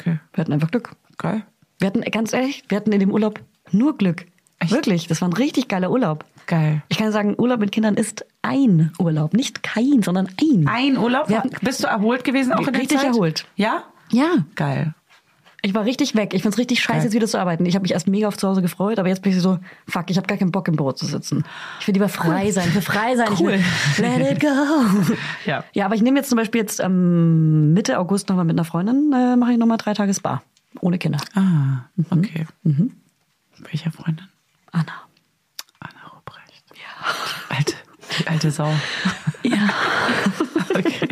Okay, wir hatten einfach Glück. geil. Wir hatten, ganz ehrlich, wir hatten in dem Urlaub nur Glück. Echt? Wirklich, das war ein richtig geiler Urlaub. Geil. Ich kann sagen, Urlaub mit Kindern ist ein Urlaub. Nicht kein, sondern ein. Ein Urlaub? Hatten- Bist du erholt gewesen auch in der Richtig Zeit? erholt. Ja? Ja, Geil. Ich war richtig weg. Ich find's richtig scheiße, jetzt wieder zu arbeiten. Ich habe mich erst mega auf zu Hause gefreut, aber jetzt bin ich so, fuck, ich habe gar keinen Bock im Büro zu sitzen. Ich will lieber frei sein. Ich will frei sein. Cool. Ich will, let it go. (laughs) Ja. Ja, aber ich nehme jetzt zum Beispiel jetzt ähm, Mitte August nochmal mit einer Freundin, äh, mache ich nochmal drei Tage Spa. Ohne Kinder. Ah, Mhm. okay. Welcher Freundin? Anna Ruprecht. Ja. Die alte, Sau. (laughs) Ja. (laughs) Okay.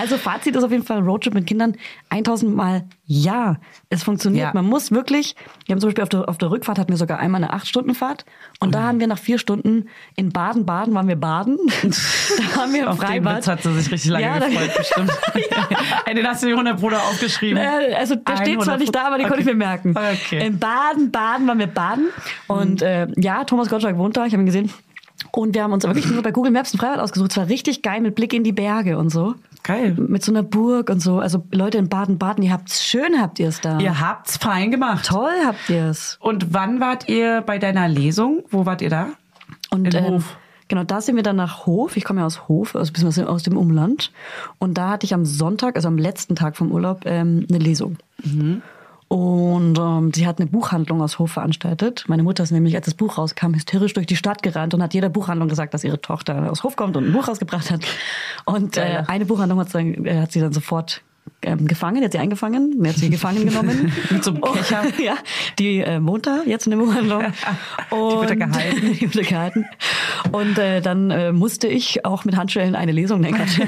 Also Fazit ist auf jeden Fall Roadtrip mit Kindern 1000 Mal ja. Es funktioniert. Ja. Man muss wirklich, wir haben zum Beispiel auf der, auf der Rückfahrt hatten wir sogar einmal eine 8-Stunden-Fahrt und Mhm. da haben wir nach vier Stunden in Baden-Baden waren wir baden. (laughs) da haben wir im Auf den Freibad. Witz hat sie sich richtig lange Ja, gefreut, bestimmt. Ey, Den hast du dir 100 Bruder aufgeschrieben. Äh, Also der steht zwar nicht da, aber den konnte ich mir merken. Okay. In Baden, Baden waren wir baden. Und äh, ja, Thomas Gottschalk wohnt da, ich habe ihn gesehen. Und wir haben uns wirklich nur bei (laughs) Google Maps ein Freibad ausgesucht. Es war richtig geil mit Blick in die Berge und so. Geil. Mit so einer Burg und so. Also Leute in Baden-Baden, ihr habt's schön, habt ihr es da. Ihr habt's fein gemacht. Toll habt ihr es. Und wann wart ihr bei deiner Lesung? Wo wart ihr da? Und In ähm, Hof. genau, da sind wir dann nach Hof. Ich komme ja aus Hof, also beziehungsweise aus dem Umland. Und da hatte ich am Sonntag, also am letzten Tag vom Urlaub, ähm, eine Lesung. Und ähm, sie hat eine Buchhandlung aus Hof veranstaltet. Meine Mutter ist nämlich, als das Buch rauskam, hysterisch durch die Stadt gerannt und hat jeder Buchhandlung gesagt, dass ihre Tochter aus Hof kommt und ein Buch rausgebracht hat. Und äh, eine Buchhandlung hat, dann, äh, hat sie dann sofort ähm, gefangen, die hat sie eingefangen, die hat sie gefangen genommen. (laughs) Mit so einem Kescher. (laughs) ja, die äh, da jetzt in der Buchhandlung. (laughs) Und wird da gehalten. die wurde gehalten. Und äh, dann äh, musste ich auch mit Handschellen eine Lesung, Quatsch.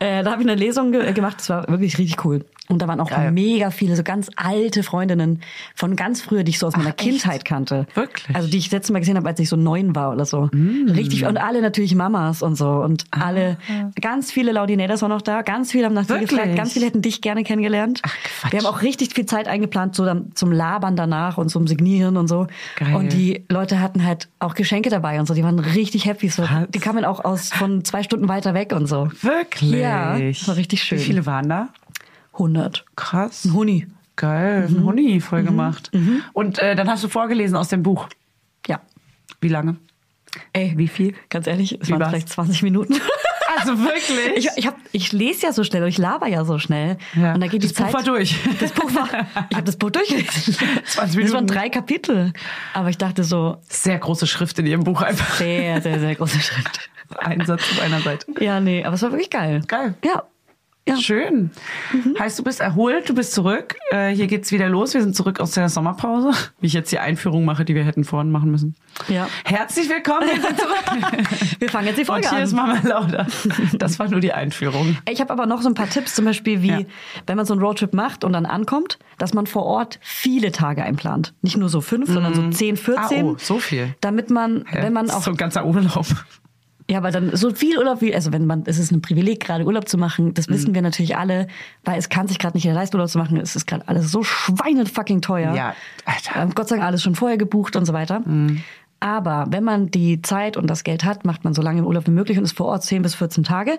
äh, da habe ich eine Lesung ge gemacht, das war wirklich richtig cool. Und da waren auch Geil. mega viele, so ganz alte Freundinnen von ganz früher, die ich so aus meiner Kindheit kannte. Wirklich? Also die ich das letzte Mal gesehen habe, als ich so neun war oder so. Richtig. Und alle natürlich Mamas und so. Und alle, ganz viele Laudinators waren noch da. Ganz viele haben nach dir Wirklich? Gefragt. Ganz viele hätten dich gerne kennengelernt. Quatsch. Wir haben auch richtig viel Zeit eingeplant so dann zum Labern danach und zum Signieren und so. Geil. Und die Leute hatten halt auch Geschenke dabei und so. Die waren richtig happy. So. Was? Die kamen auch aus von zwei Stunden weiter weg und so. Wirklich? Ja, war richtig schön. Wie viele waren da? 100. Krass. Ein Huni. Geil, Mhm. ein Huni voll gemacht. Und äh, dann hast du vorgelesen aus dem Buch. Ja. Wie lange? Ey, wie viel? Ganz ehrlich, es Wie waren war's? vielleicht 20 Minuten. Also wirklich? Ich, ich, hab, ich lese ja so schnell und ich laber ja so schnell. Ja. Und da geht Das die Zeit. Buch war durch. Das Buch war. Ich habe das Buch durchgelesen. 20 Das waren Minuten. drei Kapitel. Aber ich dachte so, Sehr große Schrift in ihrem Buch einfach. sehr, sehr, sehr große Schritt. Ein Satz auf einer Seite. Ja, nee, aber es war wirklich geil. Geil. Ja. Ja. Schön. Mhm. Heißt, du bist erholt, du bist zurück. Äh, hier geht's wieder los. Wir sind zurück aus der Sommerpause. Wie ich jetzt die Einführung mache, die wir hätten vorhin machen müssen. Ja. Herzlich willkommen, wir sind zurück. (laughs) Wir fangen jetzt die Und Folge hier ist an. Mama Lauda. Das war nur die Einführung. Ich habe aber noch so ein paar Tipps, zum Beispiel wie, Ja. wenn man so einen Roadtrip macht und dann ankommt, dass man vor Ort viele Tage einplant. Nicht nur so fünf, sondern so 10, 14. Ah, oh, so viel. Damit man, Hä? wenn man ist auch so ein ganzer Urlaub. Ja, aber dann so viel Urlaub wie, also wenn man, es ist ein Privileg, gerade Urlaub zu machen, das Mhm. wissen wir natürlich alle, weil es kann sich gerade nicht leisten, Urlaub zu machen. Es ist gerade alles so schweinefucking teuer. Ja, Alter. Mhm. Ähm, Gott sei Dank alles schon vorher gebucht und so weiter. Aber wenn man die Zeit und das Geld hat, macht man so lange im Urlaub wie möglich und ist vor Ort 10 bis 14 Tage,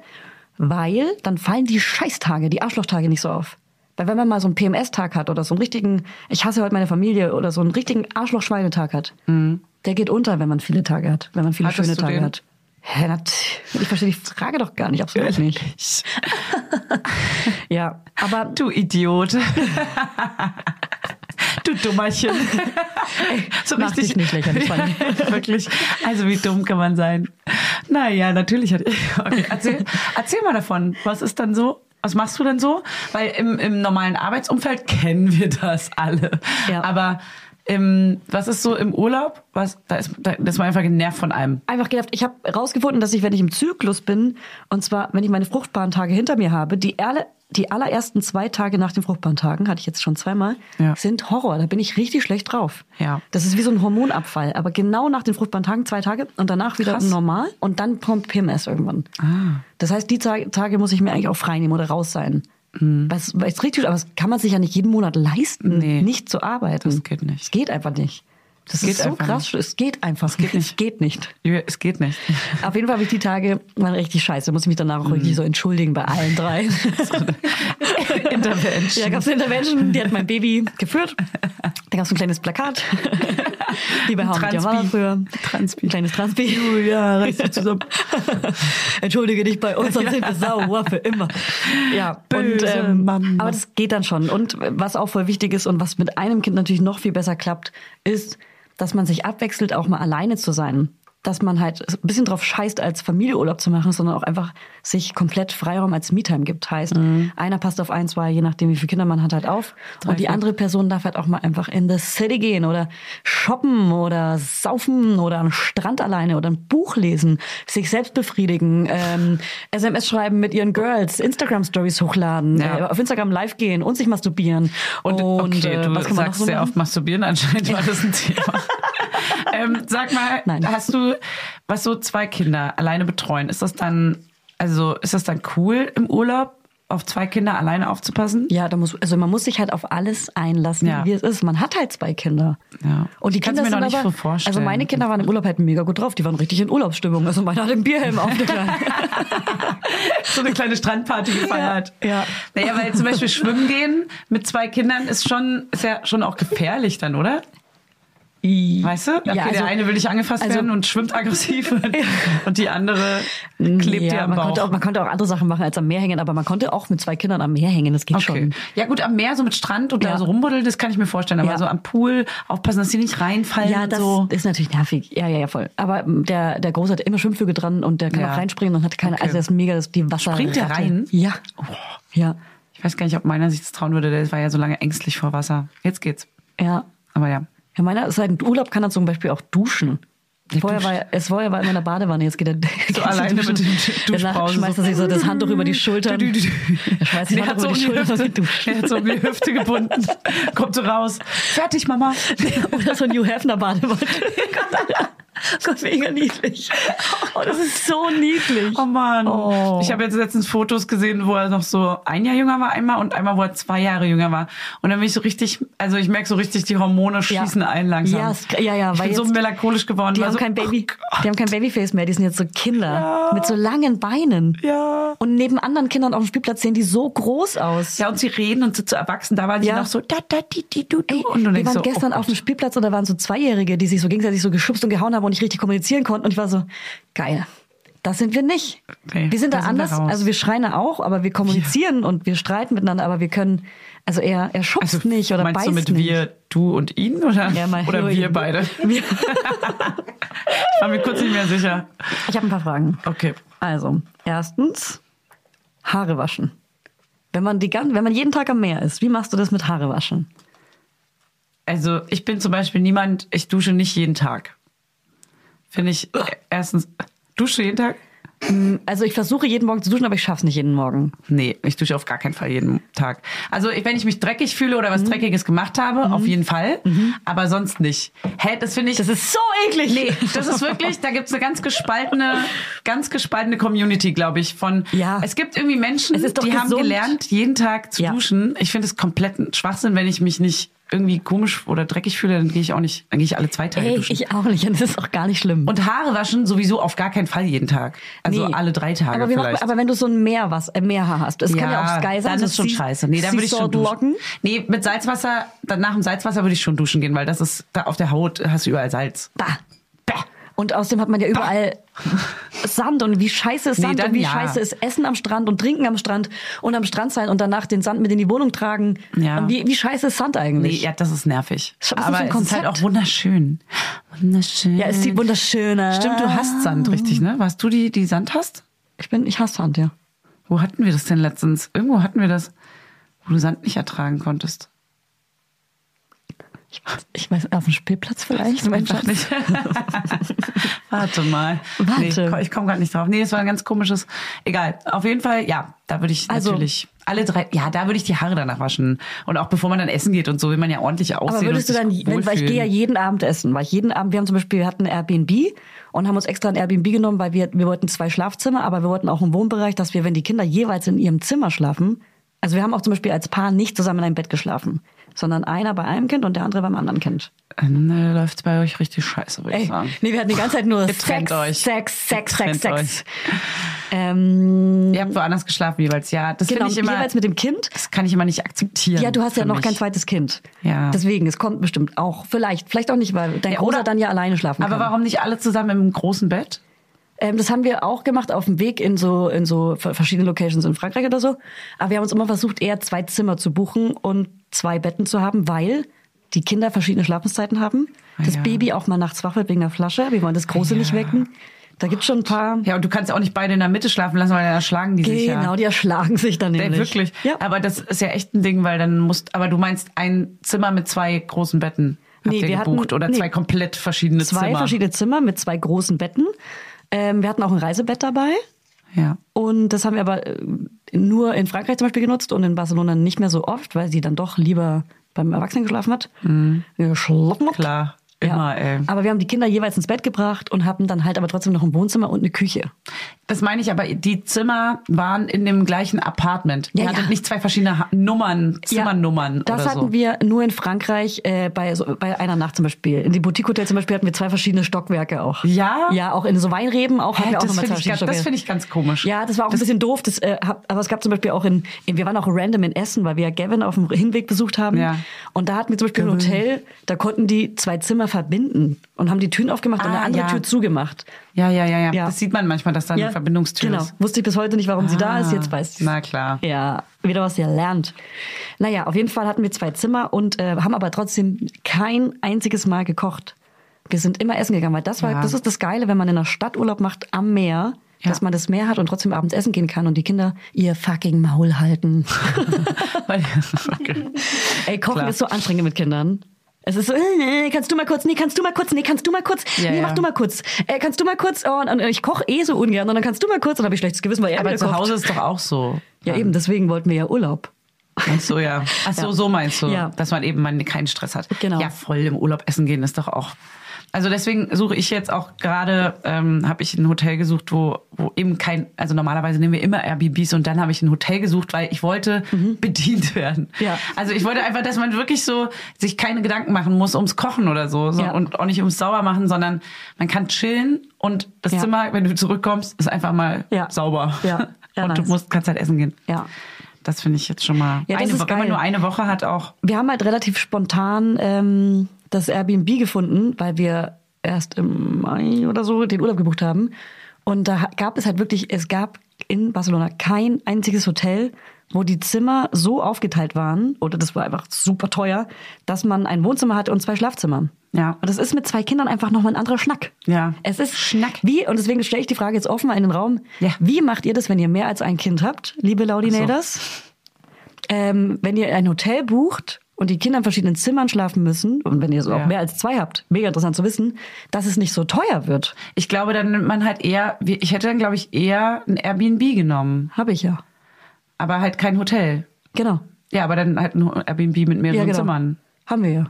weil dann fallen die Scheißtage, die Arschlochtage nicht so auf. Weil wenn man mal so einen PMS-Tag hat oder so einen richtigen, ich hasse heute meine Familie oder so einen richtigen Arschloch-Schweinetag hat, der geht unter, wenn man viele Tage hat, wenn man viele Mhm. Hattest schöne Tage den? hat. Hä, nat ich verstehe die Frage doch gar nicht, absolut nicht. Ja, aber Du Idiot. du Dummerchen. (laughs) so mach dich nicht lächerlich. Wirklich. Also wie dumm kann man sein? Naja, natürlich hat okay, erzähl, erzähl mal davon. Was ist dann so? Was machst du denn so? Weil im, im normalen Arbeitsumfeld (laughs) kennen wir das alle. Ja. Aber im, was ist so im Urlaub? Was, da ist, da, ist man einfach genervt von einem. einfach gedacht, ich habe herausgefunden, dass ich, wenn ich im Zyklus bin, und zwar, wenn ich meine fruchtbaren Tage hinter mir habe, die, alle, die allerersten zwei Tage nach den fruchtbaren Tagen, hatte ich jetzt schon zweimal, Ja. sind Horror. Da bin ich richtig schlecht drauf. Ja. Das ist wie so ein Hormonabfall. Aber genau nach den fruchtbaren Tagen zwei Tage und danach wieder Krass. normal und dann kommt PMS irgendwann. Ah. Das heißt, die Ta- Tage muss ich mir eigentlich auch frei nehmen oder raus sein. Mhm. Was, was ist richtig, aber das kann man sich ja nicht jeden Monat leisten, Nee. nicht zu arbeiten. Das geht nicht. Es geht einfach nicht. Das geht ist so krass. Es geht einfach. Es geht nicht. Es geht nicht. Es geht nicht. (laughs) Auf jeden Fall habe ich die Tage waren richtig scheiße. Muss ich mich danach auch Mhm. richtig so entschuldigen bei allen drei. (laughs) (laughs) Intervention. Ja, gab es eine Intervention, die hat mein Baby geführt. Da gab es ein kleines Plakat. Wie bei How Met Your früher. Transpi. Ein kleines Transpi. Julia, reiß dich zusammen. Entschuldige dich bei uns, sonst sind wir sauer für immer. Ja, Böse und, ähm, Mama. aber das geht dann schon. Und was auch voll wichtig ist und was mit einem Kind natürlich noch viel besser klappt, ist, dass man sich abwechselt, auch mal alleine zu sein. Dass man halt ein bisschen drauf scheißt, als Familie Urlaub zu machen, sondern auch einfach sich komplett Freiraum als Me-Time gibt. Heißt, Mhm. einer passt auf ein, zwei, je nachdem, wie viele Kinder man hat, halt auf. und die vier. andere Person darf halt auch mal einfach in the city gehen oder shoppen oder saufen oder am Strand alleine oder ein Buch lesen, sich selbst befriedigen, ähm, SMS schreiben mit ihren Girls, Instagram-Stories hochladen, Ja. äh, auf Instagram live gehen und sich masturbieren. Und, okay, äh, du was kann man noch sagst so sehr oft masturbieren, anscheinend war das ein Thema. (laughs) (laughs) ähm, sag mal, Nein. hast du, was so zwei Kinder alleine betreuen, ist das dann, also ist das dann cool im Urlaub, auf zwei Kinder alleine aufzupassen? Ja, da muss, also man muss sich halt auf alles einlassen, Ja. wie es ist. Man hat halt zwei Kinder. Ja. Und die Kinder mir noch sind nicht aber, so vorstellen. Also meine Kinder waren im Urlaub halt mega gut drauf. Die waren richtig in Urlaubsstimmung. Also meine hat den Bierhelm auf. der Kleine. so eine kleine Strandparty gefeiert. Ja. Naja, weil zum Beispiel schwimmen gehen mit zwei Kindern ist schon, ist ja schon auch gefährlich dann, oder? Weißt du? Okay, Ja, also- der eine will nicht angefasst also- werden und schwimmt aggressiv (laughs) und, und die andere klebt ja, dir am man Bauch. Konnte auch, man konnte auch andere Sachen machen als am Meer hängen, aber man konnte auch mit zwei Kindern am Meer hängen. Das geht Okay. schon. Ja gut, am Meer so mit Strand und Ja. da so rumbuddeln, das kann ich mir vorstellen. Aber Ja. so am Pool aufpassen, dass die nicht reinfallen Ja, das so. ist natürlich nervig. Ja, ja, ja, voll. Aber ähm, der, der Große hat immer Schwimmflüge dran und der kann Ja. auch reinspringen und hat keine, Okay. also er ist mega, das, die Wasser. Springt der rein? Oh. Ja. Ja. Ich weiß gar nicht, ob meiner sich das trauen würde. Der war ja so lange ängstlich vor Wasser. Jetzt geht's. Ja. Aber ja. Ja, meiner seit dem Urlaub kann er zum Beispiel auch duschen. Der Vorher duscht. war, er- es vorher war er immer in der Badewanne, jetzt geht er (laughs) so alleine mit den Danach Duschpausen schmeißt er sich so das Handtuch über die (laughs) Schultern. Er schmeißt Handtuch hat so um die Schultern Hüfte, geht duschen. der hat so um die Hüfte gebunden. (laughs) Kommt so raus. Fertig, Mama. Oder so ein Hugh Hefner Badewanne. (laughs) Gott, mega niedlich. Oh, das ist so niedlich. Oh Mann. Oh. Ich habe jetzt letztens Fotos gesehen, wo er noch so ein Jahr jünger war einmal und einmal, wo er zwei Jahre jünger war. Und dann bin ich so richtig, also ich merke so richtig, die Hormone schießen ein langsam. Ja, es- ja, ja, Ich weil bin so melancholisch geworden. Die haben so, kein Baby, oh die haben kein Babyface mehr, die sind jetzt so Kinder mit so langen Beinen. Ja. Und neben anderen Kindern auf dem Spielplatz sehen die so groß aus. Ja, und sie reden und sind so erwachsen. Da waren sie Ja. noch so da, da, di, di, du, du. Ey, und du wir waren so, gestern oh auf dem. Spielplatz und da waren so Zweijährige, die sich so gegenseitig so geschubst und gehauen haben und nicht richtig kommunizieren konnten. Und ich war so, geil. Das sind wir nicht. Nee, wir sind da, da sind wir anders. raus. also wir schreien auch, aber wir kommunizieren und wir streiten miteinander, aber wir können, also er, er schubst Also nicht oder meinst beißt du mit nicht. wir, du und ihn oder, Ja, oder wir ihn. beide? (laughs) Wir- Ich war mir kurz nicht mehr sicher. Ich habe ein paar Fragen. Okay. Also, erstens, Haare waschen. Wenn man, die, wenn man jeden Tag am Meer ist, wie machst du das mit Haare waschen? Also ich bin zum Beispiel niemand, ich dusche nicht jeden Tag. Finde ich, äh, erstens, duschst du jeden Tag? Also ich versuche jeden Morgen zu duschen, aber ich schaff's nicht jeden Morgen. Nee, ich dusche auf gar keinen Fall jeden Tag. Also wenn ich mich dreckig fühle oder Mhm. was Dreckiges gemacht habe, auf jeden Fall. Aber sonst nicht. Hä, das finde ich. Das ist so eklig. Nee, das ist wirklich, da gibt's eine ganz gespaltene, ganz gespaltene Community, glaube ich, von, Ja. es gibt irgendwie Menschen, Es die haben gesund. gelernt, jeden Tag zu Ja. duschen. Ich finde es komplett ein Schwachsinn, wenn ich mich nicht irgendwie komisch oder dreckig fühle, dann gehe ich auch nicht, dann gehe ich alle zwei Tage Ey, duschen. ich auch nicht. Und das ist auch gar nicht schlimm. Und Haare waschen sowieso auf gar keinen Fall jeden Tag. Also Nee. alle drei Tage aber, vielleicht. man, aber wenn du so ein Meer was, äh, Meerhaar hast, das kann ja auch geil sein. Dann ist schon Sea- scheiße. Nee, dann würde ich schon duschen. Nee, mit Salzwasser, dann nach dem Salzwasser würde ich schon duschen gehen, weil das ist, da auf der Haut hast du überall Salz. Bah. Und außerdem hat man ja überall Sand und wie scheiße ist Nee, Sand und wie ja. scheiße ist Essen am Strand und Trinken am Strand und am Strand sein und danach den Sand mit in die Wohnung tragen. Ja. Wie, wie scheiße ist Sand Nee, eigentlich? ja, das ist nervig. Was ist das Aber es ist halt auch wunderschön. Wunderschön. Ja, ist die wunderschöne. Stimmt, du hast Sand, richtig, ne? Warst du die, die Sand hast? Ich bin, ich hasse Sand, ja. Wo hatten wir das denn letztens? Irgendwo hatten wir das, wo du Sand nicht ertragen konntest. Ich weiß, ich weiß auf dem Spielplatz vielleicht. mein Schatz. nicht. (laughs) Warte mal. Warte. Nee, ich komme gerade nicht drauf. Nee, es war ein ganz komisches. Egal. Auf jeden Fall, ja, da würde ich Also- natürlich alle drei, ja, da würde ich die Haare danach waschen. Und auch bevor man dann essen geht und so, will man ja ordentlich aussehen. Aber würdest du dann, wenn, weil ich gehe ja jeden Abend essen, weil ich jeden Abend, wir haben zum Beispiel, wir hatten ein Airbnb und haben uns extra ein Airbnb genommen, weil wir, wir wollten zwei Schlafzimmer, aber wir wollten auch einen Wohnbereich, dass wir, wenn die Kinder jeweils in ihrem Zimmer schlafen, also wir haben auch zum Beispiel als Paar nicht zusammen in einem Bett geschlafen, sondern einer bei einem Kind und der andere beim anderen Kind. Dann äh, läuft's bei euch richtig scheiße, würde ich Ey, sagen. nee, wir hatten die ganze Zeit nur Sex, euch. Sex, Sex, Sex, Sex. Ähm, Ihr habt woanders geschlafen jeweils, ja. Das genau, ich immer, jeweils mit dem Kind. das kann ich immer nicht akzeptieren. Ja, du hast ja noch mich. kein zweites Kind. Ja. Deswegen, es kommt bestimmt auch. Vielleicht, vielleicht auch nicht, weil dein Ja, Großer oder- dann ja alleine schlafen kann. Aber warum nicht alle zusammen im großen Bett? Ähm, das haben wir auch gemacht auf dem Weg in so in so ver- verschiedene Locations in Frankreich oder so. Aber wir haben uns immer versucht, eher zwei Zimmer zu buchen und zwei Betten zu haben, weil die Kinder verschiedene Schlafenszeiten haben. Das Ah, ja. Baby auch mal nachts wach wird wegen der Flasche. Wir wollen das Große nicht wecken. Da gibt's schon ein paar. Ja, und du kannst auch nicht beide in der Mitte schlafen lassen, weil dann erschlagen die sich ja. Genau, die erschlagen sich dann nämlich. wirklich. Ja. Aber das ist ja echt ein Ding, weil dann musst, aber du meinst ein Zimmer mit zwei großen Betten habt Nee, ihr wir gebucht hatten- oder nee. zwei komplett verschiedene zwei Zimmer. verschiedene Zimmer mit zwei großen Betten. Ähm, wir hatten auch ein Reisebett dabei. Ja. Und das haben wir aber äh, nur in Frankreich zum Beispiel genutzt und in Barcelona nicht mehr so oft, weil sie dann doch lieber beim Erwachsenen geschlafen hat. Geschlafen hat. Mhm. Klar. Immer, ey. Aber wir haben die Kinder jeweils ins Bett gebracht und hatten dann halt aber trotzdem noch ein Wohnzimmer und eine Küche. Das meine ich, aber die Zimmer waren in dem gleichen Apartment. Ihr Ja, hattet ja. nicht zwei verschiedene Nummern, Zimmernummern Das oder hatten so. wir nur in Frankreich äh, bei, so, bei einer Nacht zum Beispiel. In die Boutique Hotel zum Beispiel hatten wir zwei verschiedene Stockwerke auch. Ja? Ja, auch in so Weinreben auch wir auch das finde zwei ich, ganz- das finde ich ganz komisch. Ja, das war auch ein bisschen doof. Das, äh, aber es gab zum Beispiel auch in, in, wir waren auch random in Essen, weil wir ja Gavin auf dem Hinweg besucht haben. Ja. Und da hatten wir zum Beispiel ein Hotel, da konnten die zwei Zimmer verbinden und haben die Türen aufgemacht und Ah, eine andere ja. Tür zugemacht. Ja, ja, ja, ja, Ja. Das sieht man manchmal, dass da eine Verbindungstür genau. ist. Wusste ich bis heute nicht, warum sie da ist. Jetzt weiß ich. Na klar. Ja, wieder was ihr lernt. Naja, auf jeden Fall hatten wir zwei Zimmer und äh, haben aber trotzdem kein einziges Mal gekocht. Wir sind immer essen gegangen, weil das war, Ja. das ist das Geile, wenn man in einer Stadt Urlaub macht am Meer, Ja. dass man das Meer hat und trotzdem abends essen gehen kann und die Kinder ihr fucking Maul halten. (laughs) (laughs) Ey, Kochen Klar. ist so anstrengend mit Kindern. Es ist so, äh, kannst du mal kurz, nee, kannst du mal kurz, nee, kannst du mal kurz, Ja, nee, ja. mach du mal kurz, äh, kannst du mal kurz, oh, und, und ich koche eh so ungern und dann kannst du mal kurz, und dann habe ich schlechtes Gewissen, weil er Aber zu kocht. Hause ist doch auch so. Ja, eben, deswegen wollten wir ja Urlaub. Ach so, ja. (laughs) Ach so, Ja. so meinst du. Ja. Dass man eben mal keinen Stress hat. Genau. Ja, voll im Urlaub essen gehen ist doch auch. Also deswegen suche ich jetzt auch gerade, ähm, habe ich ein Hotel gesucht, wo, wo eben kein, also normalerweise nehmen wir immer Airbnbs und dann habe ich ein Hotel gesucht, weil ich wollte bedient werden. Mhm. Ja. Also ich wollte einfach, dass man wirklich so sich keine Gedanken machen muss ums Kochen oder so, so Ja. und auch nicht ums Saubermachen, sondern man kann chillen und das Ja. Zimmer, wenn du zurückkommst, ist einfach mal Ja. sauber. Ja. Ja, (laughs) und nice. du musst kannst halt essen gehen. Ja. Das finde ich jetzt schon mal. Ja, eine wenn man nur eine Woche hat, auch. Wir haben halt relativ spontan ähm, das Airbnb gefunden, weil wir erst im Mai oder so den Urlaub gebucht haben. Und da gab es halt wirklich, es gab in Barcelona kein einziges Hotel, wo die Zimmer so aufgeteilt waren, oder das war einfach super teuer, dass man ein Wohnzimmer hatte und zwei Schlafzimmer. Ja. Und das ist mit zwei Kindern einfach nochmal ein anderer Schnack. Ja. Es ist Schnack. Wie, und deswegen stelle ich die Frage jetzt offen mal in den Raum. Ja. Wie macht ihr das, wenn ihr mehr als ein Kind habt, liebe Laudinators? ähm, wenn ihr ein Hotel bucht und die Kinder in verschiedenen Zimmern schlafen müssen, und wenn ihr so Ja. auch mehr als zwei habt, mega interessant zu wissen, dass es nicht so teuer wird. Ich glaube, dann nimmt man halt eher, ich hätte dann, glaube ich, eher ein Airbnb genommen. Habe ich ja. Aber halt kein Hotel. Genau. Ja, aber dann halt ein Airbnb mit mehreren Ja, genau. Zimmern. Haben wir ja.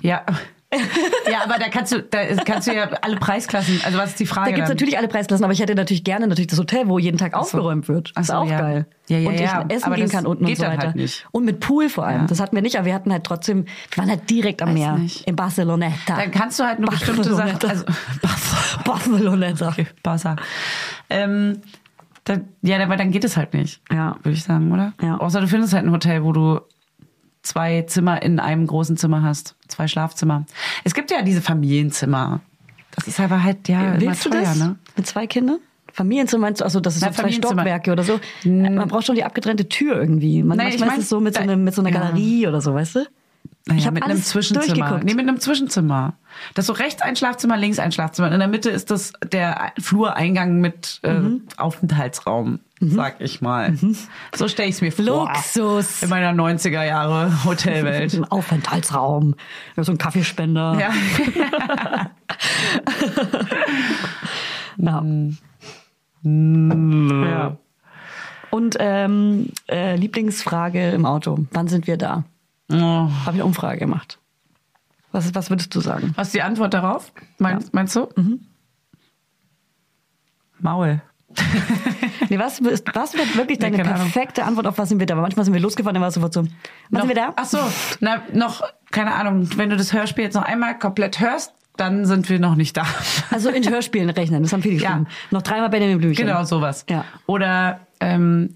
Ja. Ja, aber da kannst du, da ist- kannst du ja alle Preisklassen, also was ist die Frage? Da gibt's dann? natürlich alle Preisklassen, aber ich hätte natürlich gerne natürlich das Hotel, wo jeden Tag so. aufgeräumt wird. Ist so, auch ja. geil. Ja, ja, und ich ja. essen Aber gehen das kann unten und so dann weiter. halt nicht. Und mit Pool vor allem. Ja. Das hatten wir nicht, aber wir hatten halt trotzdem, wir waren halt direkt am Weiß Meer. nicht. In Barceloneta. Dann kannst du halt nur bestimmte Sachen, also (laughs) Barceloneta. Barca. Ähm, dann, ja, aber dann geht es halt nicht. Ja. Würde ich sagen, oder? Ja. Außer du findest halt ein Hotel, wo du zwei Zimmer in einem großen Zimmer hast. Zwei Schlafzimmer. Es gibt ja diese Familienzimmer. Das ist aber halt, ja, immer Willst du teuer, das? ne? Mit zwei Kindern? Familienzimmer meinst du? Also das ist Na, so zwei. Stockwerke oder so. Man braucht schon die abgetrennte Tür irgendwie. Man, Nee, manchmal ich mein, ist es so mit so, einem, mit so einer ja. Galerie oder so, weißt du? Naja, Ich hab mit einem alles Zwischenzimmer. durchgeguckt. Nee, mit einem Zwischenzimmer. Das ist so rechts ein Schlafzimmer, links ein Schlafzimmer. Und in der Mitte ist das der Flureingang mit äh, Mhm. Aufenthaltsraum, sag ich mal. So stelle ich es mir vor. Luxus. In meiner 90er Jahre Hotelwelt. Ein (laughs) Aufenthaltsraum. Ja, So ein Kaffeespender. ja. (laughs) Ja. Mm. ja. Und ähm, äh, Lieblingsfrage im Auto. Wann sind wir da? Oh. Habe ich eine Umfrage gemacht. Was, was würdest du sagen? Was ist die Antwort darauf? Meinst, meinst du? Mhm. Maul. (laughs) Nee, was, ist- was wird wirklich Nee, deine Ahnung. perfekte Antwort auf was sind wir da? Weil manchmal sind wir losgefahren, dann war es sofort so. Wann noch, sind wir da? Ach so, na, noch, keine Ahnung, wenn du das Hörspiel jetzt noch einmal komplett hörst, dann sind wir noch nicht da. (laughs) Also in Hörspielen rechnen, das haben viele Ja. geschrieben. Noch dreimal Benjamin Blümchen. Genau, sowas. Ja. Oder, ähm,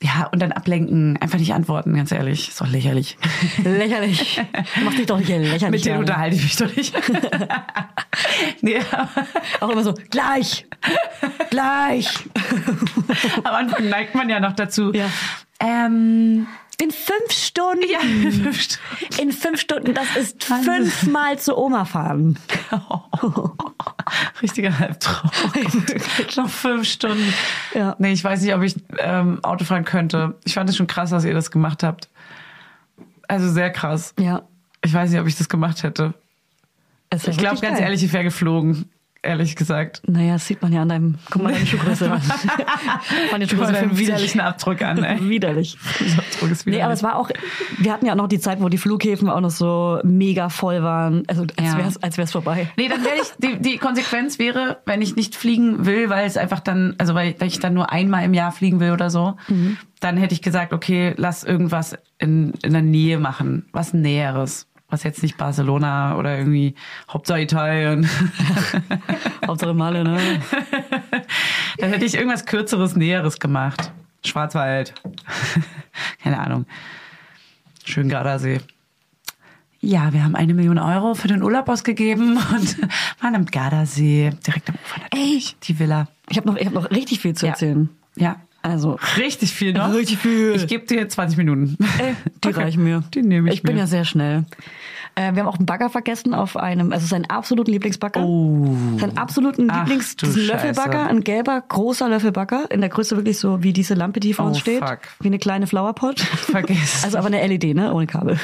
ja, und dann ablenken, einfach nicht antworten, ganz ehrlich. Ist doch lächerlich. Lächerlich. Mach dich doch nicht lächerlich. Mit denen unterhalte ich mich doch nicht. (laughs) nee, Auch immer so, gleich, gleich. (laughs) am Anfang neigt man ja noch dazu. Ja. Ähm, In fünf Stunden. Ja, fünf Stunden. In fünf Stunden. Das ist fünfmal zu Oma fahren. (laughs) Richtiger Halbtraum. (laughs) Noch fünf Stunden. Ja. Nee, ich weiß nicht, ob ich ähm, Auto fahren könnte. Ich fand es schon krass, dass ihr das gemacht habt. Also sehr krass. Ja. Ich weiß nicht, ob ich das gemacht hätte. Ich glaube, ganz ehrlich, ich wäre geflogen. Ehrlich gesagt. Naja, das sieht man ja an deinem, guck mal deine Schuhgröße (laughs) an. Mal Schuhgröße deinen 50. widerlichen Abdruck an, ey. Widerlich. Abdruck ist Nee, aber es war auch, wir hatten ja auch noch die Zeit, wo die Flughäfen auch noch so mega voll waren. Also als Ja. wär's, als wär's vorbei. Nee, dann wäre ich, die, die Konsequenz wäre, wenn ich nicht fliegen will, weil es einfach dann, also weil, ich dann nur einmal im Jahr fliegen will oder so, dann hätte ich gesagt, okay, lass irgendwas in, in der Nähe machen, was Näheres. Was jetzt nicht Barcelona oder irgendwie Hauptsache Italien. (laughs) Hauptsache Male, ne? dann hätte ich irgendwas Kürzeres, Näheres gemacht. Schwarzwald. (laughs) Keine Ahnung. Schön Gardasee. Ja, wir haben eine Million Euro für den Urlaub ausgegeben und (laughs) waren am Gardasee, direkt am Ufer natürlich. Die Villa. Ich habe noch, ich hab noch richtig viel zu Ja. erzählen. Ja. Also, Richtig viel noch. Richtig viel. Ich gebe dir 20 Minuten. die Okay. reichen mir. Die nehme ich, Ich bin mir. ja sehr schnell. Äh, wir haben auch einen Bagger vergessen auf einem, also seinen absoluten Lieblingsbagger. Oh. Seinen absoluten Ach, Lieblings, du diesen Scheiße. Löffelbagger, ein gelber, großer Löffelbagger, in der Größe wirklich so wie diese Lampe, die vor uns Oh, steht. fuck. Wie eine kleine Flowerpot. Vergiss. Also aber eine LED, ne? Ohne Kabel.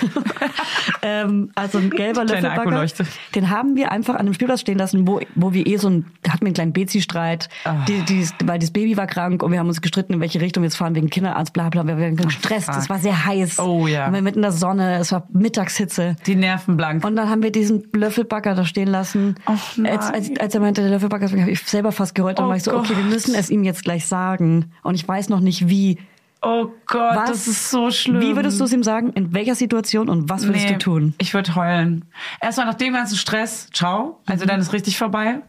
(laughs) ähm, also ein gelber Löffelbagger. Den haben wir einfach an einem Spielplatz stehen lassen, wo, wo wir eh so ein, hatten wir einen kleinen Bezi-Streit, Ah. die, die, weil das Baby war krank und wir haben uns gestritten, in welche Richtung wir jetzt fahren, wegen Kinderarzt, bla bla. Wir waren gestresst, fuck. es war sehr heiß. Oh, ja. Wir waren mitten in der Sonne, es war Mittagshitze. Die Nerven blank. Und dann haben wir diesen Löffelbagger da stehen lassen. Nein. als, als, als er meinte, der Löffelbagger, habe ich selber fast geheult. Dann Oh war ich so, okay, wir Gott. müssen es ihm jetzt gleich sagen. Und ich weiß noch nicht wie. oh Gott, Was? das ist so schlimm. Wie würdest du es ihm sagen? In welcher Situation und was würdest du tun? Ich würde heulen. Erstmal nach dem ganzen Stress, ciao. Mhm. Also dann ist richtig vorbei.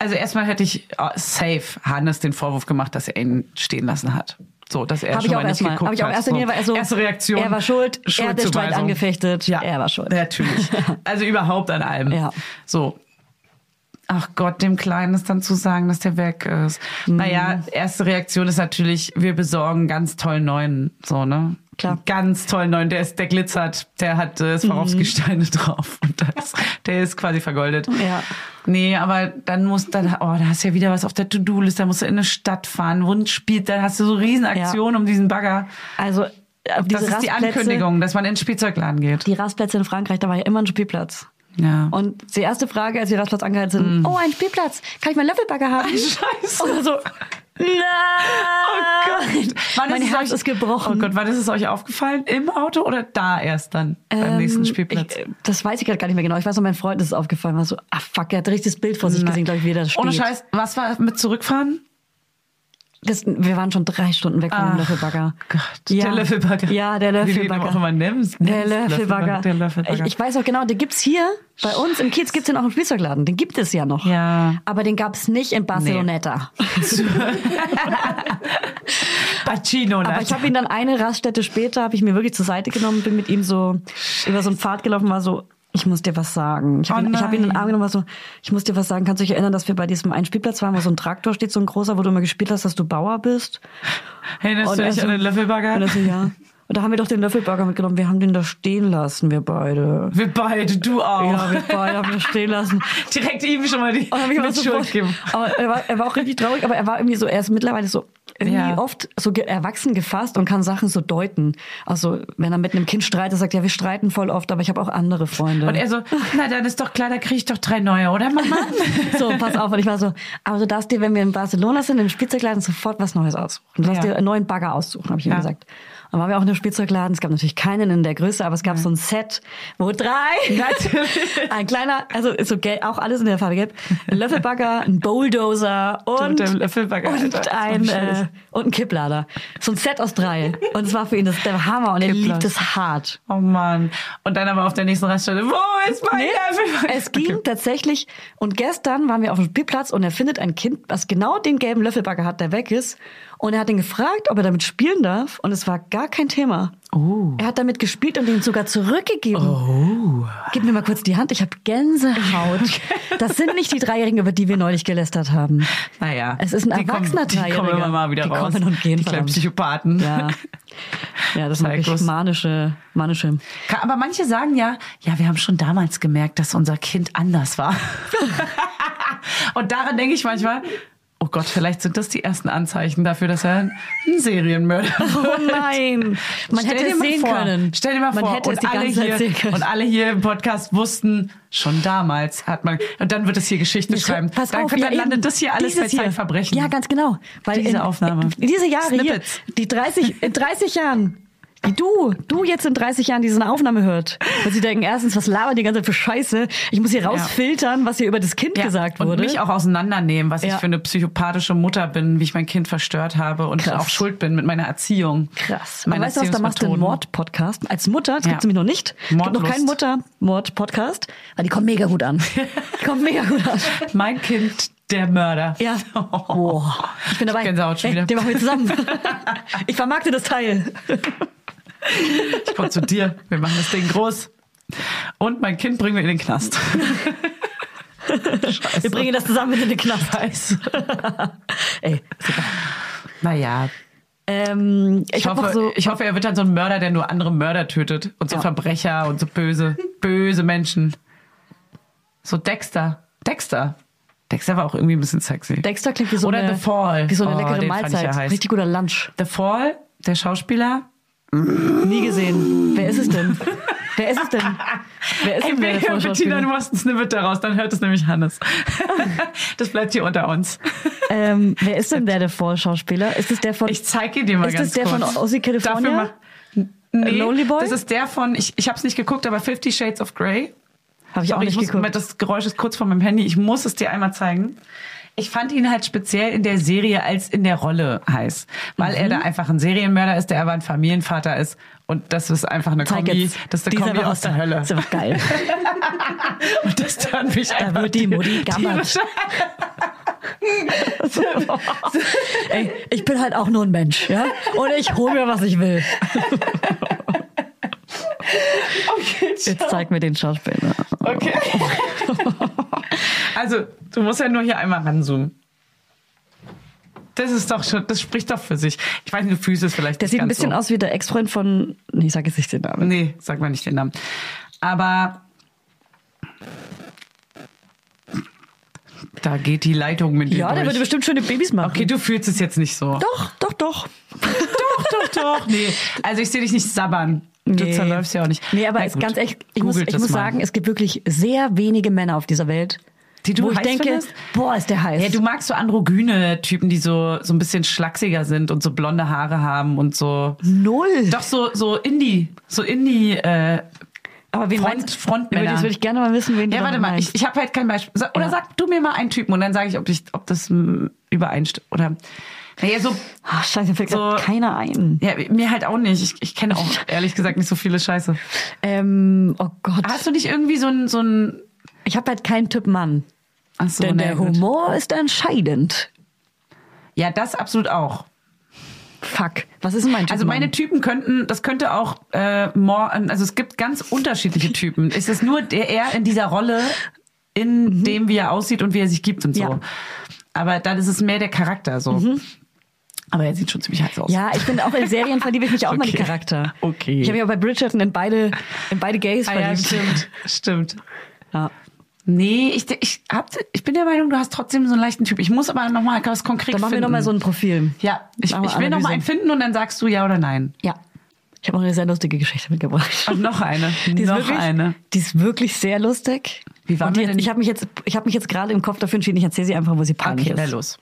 Also erstmal hätte ich äh, safe Hannes den Vorwurf gemacht, dass er ihn stehen lassen hat. So, dass er Habe schon mal nicht erstmal. geguckt Habe ich auch hat. erst in so. mir, weil er so, Erste Reaktion. Er war schuld, er hat den Streit angefechtet, Ja, er war schuld. Natürlich. (laughs) Also überhaupt an allem. Ja. So. Ach Gott, dem Kleinen ist dann zu sagen, dass der weg ist. Mhm. Naja, erste Reaktion ist natürlich, wir besorgen ganz tollen neuen. So, ne? Klar. Ganz tollen neuen. Der ist, der glitzert, der hat äh, Swarovski-Steine (laughs) drauf. Und das, der ist quasi vergoldet. Ja. Nee, aber dann muss dann, oh, da hast du ja wieder was auf der To-Do-Liste, da musst du in eine Stadt fahren, Wund spielt, dann hast du so Riesenaktionen um diesen Bagger. Also diese Das ist die Ankündigung, dass man in den Spielzeugladen geht. Die Rastplätze in Frankreich, da war ja immer ein Spielplatz. Ja. Und die erste Frage, als wir Rastplatz angehalten sind, oh, ein Spielplatz, kann ich meinen Löffelbagger haben? Mm. Scheiße. Dann so, nein! Oh Gott. Wann Mein es Herz euch- ist gebrochen. Oh Gott, wann ist es euch aufgefallen? Im Auto oder da erst dann? beim nächsten Ähm, Spielplatz? Ich, das weiß ich gerade gar nicht mehr genau. Ich weiß noch, mein Freund ist es aufgefallen. War so, ah fuck, er hat ein richtiges Bild vor sich gesehen, glaube ich, wie er da steht. Ohne Scheiß, was war mit zurückfahren? Das, wir waren schon drei Stunden weg von dem Löffelbagger. Gott, Ja. der Löffelbagger. Ja, der Wie du Löffelbagger. auch immer nimmst. Der Nimmst. Löffelbagger. Der Löffelbagger. Ich, ich weiß auch genau, den gibt's hier bei uns im Kiez gibt's den auch im Spielzeugladen. Den gibt es ja noch. Ja. Aber den gab's nicht in Barceloneta. Bacino, (laughs) Aber ich habe ihn dann eine Raststätte später, habe ich mir wirklich zur Seite genommen, bin mit ihm so über so einen Pfad gelaufen, war so, ich muss dir was sagen. Ich habe Oh ihn, ich hab ihn in den. Arm genommen, war so, ich muss dir was sagen. Kannst du dich erinnern, dass wir bei diesem einen Spielplatz waren, wo so ein Traktor steht, so ein großer, wo du immer gespielt hast, dass du Bauer bist? Erinnerst du er dich so- an den Löffelbagger? Und so, ja. Und da haben wir doch den Löffelburger mitgenommen. Wir haben den da stehen lassen, wir beide. Wir beide, du auch. Ja, wir beide haben den stehen lassen. Direkt ihm schon mal die Und hab ich. Aber er war, er war auch richtig traurig, aber er war irgendwie so, er ist mittlerweile so irgendwie Ja. oft so erwachsen gefasst und kann Sachen so deuten. Also wenn er mit einem Kind streitet, sagt er, wir streiten voll oft, aber ich habe auch andere Freunde. Und er so, na dann ist doch klar, da krieg ich doch drei neue, oder Mama? (laughs) so, pass auf. Und ich war so, aber du darfst dir, wenn wir in Barcelona sind, im Spielzeugladen sofort was Neues aussuchen. Du darfst Ja. dir einen neuen Bagger aussuchen, habe ich ihm Ja. gesagt. Dann waren wir auch in einem Spielzeugladen. Es gab natürlich keinen in der Größe, aber es gab so ein Set, wo drei, (laughs) ein kleiner, also ist so gelb, auch alles in der Farbe gelb, ein Löffelbagger, ein Bulldozer und, und, ein, äh, und ein Kipplader. So ein Set aus drei. Und es war für ihn das der Hammer und er liebt es hart. Oh Mann. Und dann aber auf der nächsten Raststelle, wo ist mein Nee, Löffelbagger? es ging tatsächlich. Und gestern waren wir auf dem Spielplatz und er findet ein Kind, was genau den gelben Löffelbagger hat, der weg ist. Und er hat ihn gefragt, ob er damit spielen darf. Und es war gar kein Thema. Oh. Er hat damit gespielt und den sogar zurückgegeben. Oh. Gib mir mal kurz die Hand. Ich habe Gänsehaut. (laughs) Das sind nicht die Dreijährigen, über die wir neulich gelästert haben. Naja. Es ist ein die kommen, erwachsener Die kommen Dreijähriger. immer mal wieder Die raus. kommen und gehen, Die kleinen. Psychopathen. Ja. Ja, das Sei mag ich. groß. Manische, manische. Aber manche sagen ja, ja, wir haben schon damals gemerkt, dass unser Kind anders war. (laughs) Und daran denke ich manchmal, oh Gott, vielleicht sind das die ersten Anzeichen dafür, dass er ein Serienmörder (laughs) Oh wird. nein. Man Stell hätte es sehen vor, können. Stell dir mal man vor, hätte es und, alle hier, und alle hier im Podcast wussten, schon damals hat man, und dann wird es hier Geschichte Jetzt, schreiben. Pass dann auf, dann ja, landet eben. das hier alles bei Zeitverbrechen. Ja, ganz genau. Weil Diese in, Aufnahme. In diese Jahre Snippets. hier, die 30, in 30 Jahren, die du, du jetzt in 30 Jahren diese Aufnahme hört, weil sie denken, erstens, was labern die ganze Zeit für Scheiße? Ich muss hier rausfiltern, was hier über das Kind Ja, gesagt und wurde. mich auch auseinandernehmen, was ich Ja. für eine psychopathische Mutter bin, wie ich mein Kind verstört habe und Krass. auch schuld bin mit meiner Erziehung. Krass. Meine weißt du was, da machst du einen. Mord-Podcast. Als Mutter, das Ja. gibt's nämlich noch nicht. Es gibt noch keinen Mutter-Mord-Podcast, weil die kommen mega gut an. Die kommen mega gut an. (laughs) Mein Kind, der Mörder. Ja. (laughs) Boah. Ich bin dabei. Gänsehaut schon Ey, wieder. Den machen wir zusammen. (laughs) Ich vermarkte das Teil. Ich komm zu dir. Wir machen das Ding groß. Und mein Kind bringen wir in den Knast. Scheiße. Wir bringen das zusammen in den Knast. (laughs) Ey, super. Naja, Ähm, ich, ich, hoffe, so. ich hoffe, er wird dann so ein Mörder, der nur andere Mörder tötet. Und so Ja. Verbrecher und so böse, böse Menschen. So Dexter. Dexter. Dexter war auch irgendwie ein bisschen sexy. Dexter klingt wie so Oder eine, The Fall. wie so eine Oh, leckere Mahlzeit. ja. Richtig guter Lunch. The Fall, der Schauspieler. Nie gesehen. Wer ist es denn? Wer ist es denn? Wer ist Ey, denn der Bettina, du machst ein Snippet daraus, dann hört es nämlich Hannes. (laughs) Das bleibt hier unter uns. Ähm, wer ist denn der, der Vorschauspieler? Ist es der von. Ich zeige dir mal Ist ganz das der von kurz. Aussie, California? Dafür mach, nee, Lonely Boy? Das ist der von, ich, ich habe es nicht geguckt, aber Fifty Shades of Grey. Habe ich auch Sorry, nicht muss, geguckt. Das Geräusch ist kurz vor meinem Handy. Ich muss es dir einmal zeigen. Ich fand ihn halt speziell in der Serie als in der Rolle heiß, weil er Mhm. da einfach ein Serienmörder ist, der aber ein Familienvater ist und das ist einfach eine Zeig Kombi, jetzt. das ist eine Kombi aus der Hölle. Das ist einfach geil. (laughs) Und das tat mich einfach wird die Mutti gammert. (laughs) Ey, ich bin halt auch nur ein Mensch, ja? Und ich hole mir, was ich will. (laughs) Okay, Jetzt zeig mir den Schauspieler. Okay. Also, du musst ja nur hier einmal ranzoomen. Das ist doch schon, das spricht doch für sich. Ich weiß nicht, du fühlst es vielleicht Der sieht ein bisschen so. aus wie der Ex-Freund von. Nee, ich sag jetzt nicht den Namen. Nee, sag mal nicht den Namen. Aber da geht die Leitung mit dir Ja, der durch. würde bestimmt schöne Babys machen. okay, du fühlst es jetzt nicht so. Doch, doch, doch. doch, doch, doch. Nee, also ich sehe dich nicht sabbern. Du Nee. zerläufst ja auch nicht. Nee, aber Na ganz ehrlich, ich muss, googelt ich das muss sagen, es gibt wirklich sehr wenige Männer auf dieser Welt, Die du wo ich heiß denke, findest? boah, ist der heiß. Ja, du magst so androgyne Typen, die so, so ein bisschen schlachsiger sind und so blonde Haare haben und so. Null. Doch so, so Indie, so Indie, äh, aber wen Front- meinst du? Frontmänner. Das würde ich gerne mal wissen, wen ja, du warte da mal, meinst. ich, ich habe halt kein Beispiel. Oder Ja. sag du mir mal einen Typen und dann sage ich, ob, ich, ob das mm, übereinstimmt. Oder, naja, so, Ach, scheiße, fällt So- keiner ein. ja, mir halt auch nicht. Ich, ich kenne auch (laughs) ehrlich gesagt nicht so viele Scheiße. Ähm, oh Gott. Hast du nicht irgendwie so ein, so ein, Ich habe halt keinen Typ Mann. So, Denn der ja, gut. Humor ist entscheidend. Ja, das absolut auch. Fuck. Was ist denn mein Typ Also meine? Typen könnten, das könnte auch äh, more, also es gibt ganz unterschiedliche Typen. (laughs) Es ist nur der er in dieser Rolle, in dem wie er aussieht und wie er sich gibt und so. Mhm. Ja. Mhm. Aber dann ist es mehr der Charakter so. Aber er sieht schon ziemlich heiß aus. Ja, ich bin auch in Serien verliebe ich mich auch mal in Okay. Charakter. Okay. Ich habe mich auch bei Bridgerton in beide, in beide Gays Ah, ja, verliebt. stimmt, (laughs) stimmt. Ja. Nee, ich, ich, hab, ich bin der Meinung, du hast trotzdem so einen leichten Typ. Ich muss aber noch mal was konkret Dann machen wir finden. noch mal so ein Profil. ja, ich, ich will noch mal Analyse. einen finden und dann sagst du ja oder nein. Ja. Ich habe auch eine sehr lustige Geschichte mitgebracht. Und noch eine. Die ist noch wirklich, eine. Die ist wirklich sehr lustig. Wie war jetzt, denn? Ich habe mich jetzt, ich habe mich jetzt gerade im Kopf dafür entschieden. Ich erzähle sie einfach, wo sie peinlich Okay, ist. na los.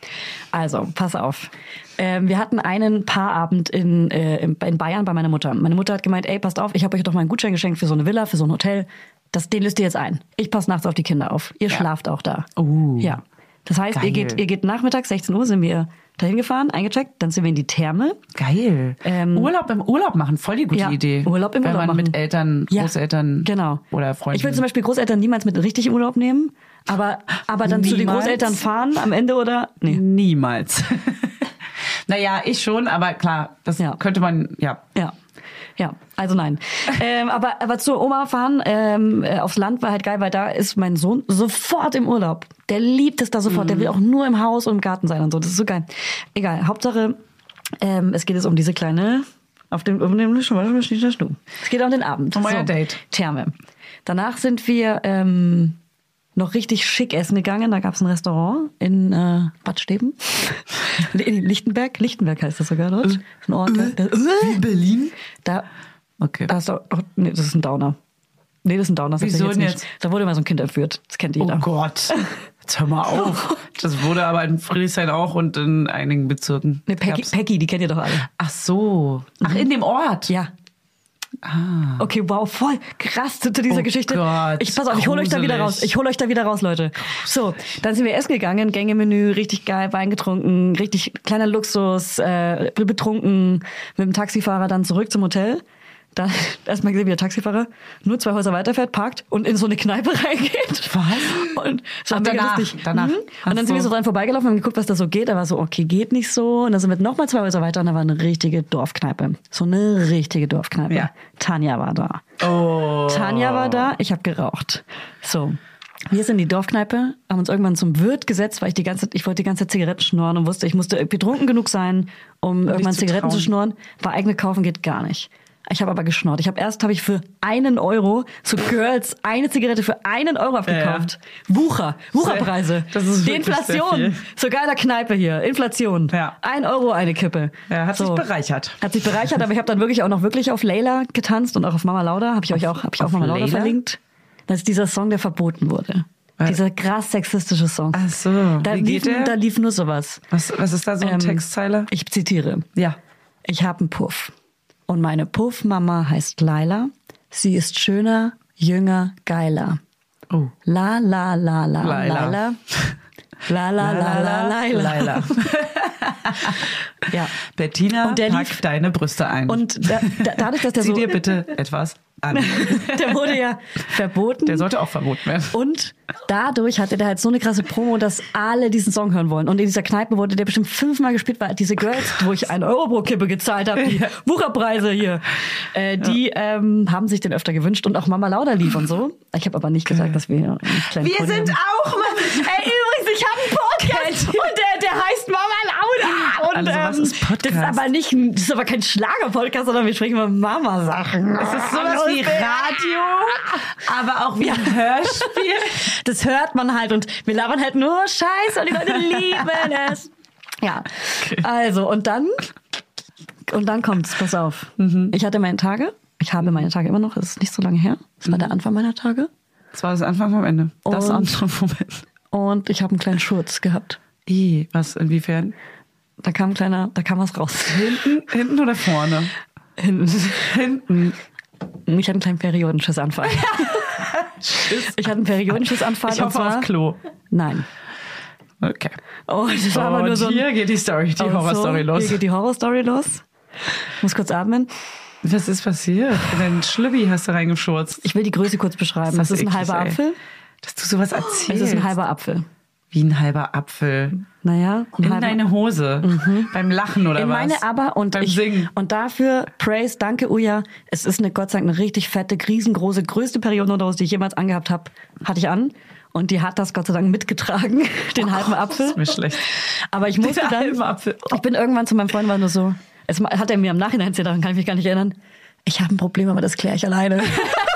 Also, pass auf. Ähm, wir hatten einen Paarabend in, äh, in Bayern bei meiner Mutter. Meine Mutter hat gemeint, ey, passt auf, ich habe euch doch mal einen Gutschein geschenkt für so eine Villa, für so ein Hotel. Das, den löst ihr jetzt ein. Ich passe nachts auf die Kinder auf. Ihr schlaft auch da. Uh. Ja. Das heißt, ihr Geil. geht, ihr geht nachmittags, 16 Uhr sind wir dahin gefahren, eingecheckt, dann sind wir in die Therme. Geil. Ähm, Urlaub im Urlaub machen, voll die gute Ja, Idee. Urlaub im Wenn Urlaub man mit machen. Eltern, Ja, Großeltern genau. oder Freunden. Ich will zum Beispiel Großeltern niemals mit richtig in Urlaub nehmen, aber, aber dann zu den Niemals? Großeltern fahren am Ende oder? Nee. Niemals. (laughs) naja, ich schon, aber klar, das Ja. könnte man, ja. Ja. Ja, also nein. ähm, aber, aber zur Oma fahren ähm, äh, aufs Land war halt geil, weil da ist mein Sohn sofort im Urlaub. Der liebt es da sofort. Der will auch nur im Haus und im Garten sein und so. Das ist so geil. Egal. Hauptsache, ähm, es geht jetzt um diese kleine Auf dem, auf dem Es geht um den Abend. Um euer Date. Therme. Danach sind wir ähm, noch richtig schick essen gegangen. Da gab es ein Restaurant in äh, Bad Steben. (laughs) in Lichtenberg. Lichtenberg heißt das sogar dort. Ist ein Ort. Da, Wie Berlin? da, Okay. da ist doch, oh, nee, das ist ein Downer. Nee, das ist ein Downer. Wieso denn jetzt? Da wurde mal so ein Kind entführt. Das kennt Oh jeder. Gott. Jetzt hör mal auf. (laughs) Das wurde aber in Friedrichshain auch und in einigen Bezirken. Nee, Peggy, Peggy, die kennt ihr doch alle. Ach so. Ach, in dem Ort. Ja. Okay, wow, voll krass zu, zu dieser Ah. Oh Geschichte. Gott, ich pass auf, ich hole euch da wieder raus. Ich hole euch da wieder raus, Leute. So, dann sind wir essen gegangen, Gängemenü, richtig geil, Wein getrunken, richtig kleiner Luxus, äh, betrunken, mit dem Taxifahrer dann zurück zum Hotel. Da (laughs) erstmal gesehen, wie der Taxifahrer nur zwei Häuser weiterfährt, parkt und in so eine Kneipe (laughs) reingeht. Was? Und das war Ach, mega danach, lustig. danach. Mhm. Und dann sind wir so. dran vorbeigelaufen und geguckt, was da so geht. Da war so, okay, geht nicht so. Und dann sind wir nochmal zwei Häuser weiter und da war eine richtige Dorfkneipe. So eine richtige Dorfkneipe. Ja. Tanja war da. Oh. Tanja war da, ich habe geraucht. So. Wir sind in die Dorfkneipe, haben uns irgendwann zum Wirt gesetzt, weil ich die ganze ich wollte die ganze Zeit Zigaretten schnorren und wusste, ich musste betrunken genug sein, um irgendwann zu Zigaretten zu trauen. schnorren. War eigene kaufen geht gar nicht. Ich habe aber geschnorrt. Ich habe erst habe ich für einen Euro zu Girls eine Zigarette für einen Euro abgekauft. Wucher, Wucherpreise. Das ist die Inflation. Sogar in der Kneipe hier. Inflation. Ja. Ein Euro eine Kippe. Ja, hat sich bereichert. Hat sich bereichert, aber ich habe dann wirklich auch noch wirklich auf Layla getanzt und auch auf Mama Lauda. Habe ich euch auch, habe ich auch auf Mama Lauda verlinkt. Das ist dieser Song, der verboten wurde. Was? Dieser krass sexistische Song. Ach so. Da, Wie lief, geht der? da lief nur sowas. Was, was ist da so eine Ähm, Textzeile? Ich zitiere. Ja. Ich habe einen Puff. Und meine Puffmama heißt Laila. Sie ist schöner, jünger, geiler. Oh. La la la la Laila. Laila. (laughs) La la la la Laila. Laila. (laughs) Ja. Bettina, Und der pack lief- deine Brüste ein. Und da, da, dadurch, dass der Zieh so dir bitte etwas an. (laughs) der wurde ja verboten. Der sollte auch verboten werden. Und dadurch hatte der halt so eine krasse Promo, dass alle diesen Song hören wollen. Und in dieser Kneipe wurde der bestimmt fünfmal gespielt, weil diese Girls, wo ich einen Euro pro Kippe gezahlt habe, die Wucherpreise hier, äh, die ähm, haben sich den öfter gewünscht. Und auch Mama Lauda lief und so. Ich habe aber nicht gesagt, dass wir kleinen Wir Pony sind auch mal. Ey, ich habe einen Podcast und der, der heißt Mama Lauda. Und, Also, was ähm, ist Podcast? Das ist aber nicht, das ist aber kein Schlager-Podcast, sondern wir sprechen über Mama-Sachen. Es ist sowas wie Radio, aber auch wie ein Hörspiel. Das hört man halt und wir labern halt nur Scheiße und die Leute lieben (laughs) es. Ja. Also, und dann, und dann kommt's, pass auf. Mhm. Ich hatte meine Tage. Ich habe meine Tage immer noch. Es ist nicht so lange her. Es Mhm. war der Anfang meiner Tage. Das war das Anfang vom Ende. Das Und- andere Moment. Und ich habe einen kleinen Schurz gehabt. I, was, inwiefern? Da kam ein kleiner, da kam was raus. Hinten, hinten oder vorne? Hinten. Hinten. Ich hatte einen kleinen Periodenschussanfall. (laughs) ich hatte einen Periodenschussanfall. Ich und hoffe zwar, aufs Klo. Nein. Okay. Oh, das war aber Und nur so ein, hier geht die Story, die Oh, Horrorstory so, los. Hier geht die Horrorstory los. Ich muss kurz atmen. Was ist passiert? Dein Schlübbi hast du reingeschurzt. Ich will die Größe kurz beschreiben. Das Das ist ein eklig, halber ey. Apfel. Dass du sowas erzählst. Es ist ein halber Apfel. Wie ein halber Apfel. Naja, In halber, deine Hose. Beim Lachen oder in was? meine aber und Beim ich, Singen. und dafür Praise, danke Uja. Es ist eine Gott sei Dank eine richtig fette, riesengroße, größte Periodenunterhose, die ich jemals angehabt habe, hatte ich an. Und die hat das Gott sei Dank mitgetragen, (laughs) den halben Apfel. Ist mir schlecht. Aber ich musste Den dann, Apfel. ich bin irgendwann zu meinem Freund war nur so, es hat er mir im Nachhinein erzählt, daran kann ich mich gar nicht erinnern. Ich habe ein Problem, aber das kläre ich alleine. (laughs)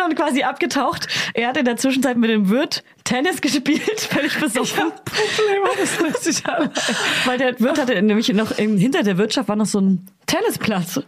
dann quasi abgetaucht. Er hat in der Zwischenzeit mit dem Wirt Tennis gespielt, (laughs) völlig besoffen. Probleme, (laughs) das sich allein. Weil der Wirt hatte nämlich noch hinter der Wirtschaft war noch so ein Tennisplatz.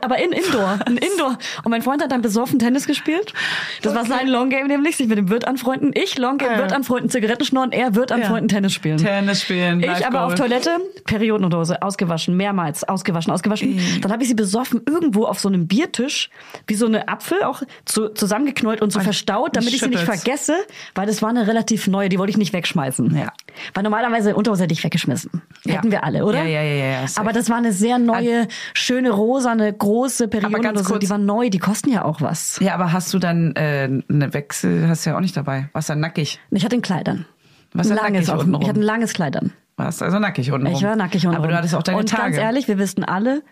Aber in Indoor. Ein Indoor. Und mein Freund hat dann besoffen Tennis gespielt. Das war sein Long Game nämlich, sich mit dem Wirt anfreunden. Ich Long Game, Ja. Wirt anfreunden, Zigaretten schnorren, er Wirt anfreunden, Tennis spielen. Tennis spielen. Ich aber auf. Toilette, Periodenhose, ausgewaschen, mehrmals, ausgewaschen, ausgewaschen. Dann habe ich sie besoffen irgendwo auf so einem Biertisch, wie so eine Apfel, auch zu, zusammengeknollt und so verstaut, damit ich sie nicht vergesse, weil das war eine relativ neue, die wollte ich nicht wegschmeißen. Ja. Weil normalerweise Unterhose hätte ich weggeschmissen. Ja. Hätten wir alle, oder? Ja, ja, ja, ja. Aber das war eine sehr neue, schöne, rosane, große kurz. Die war neu, die kosten ja auch was. Ja, aber hast du dann äh, eine Wechsel, hast du ja auch nicht dabei. Warst dann nackig. Ich hatte ein Kleid an. Was ein langes untenrum? Ich hatte ein langes Kleid an. Warst also nackig unten Ich war nackig unten Aber du hattest auch deine Und Tage. ganz ehrlich, wir wissen alle,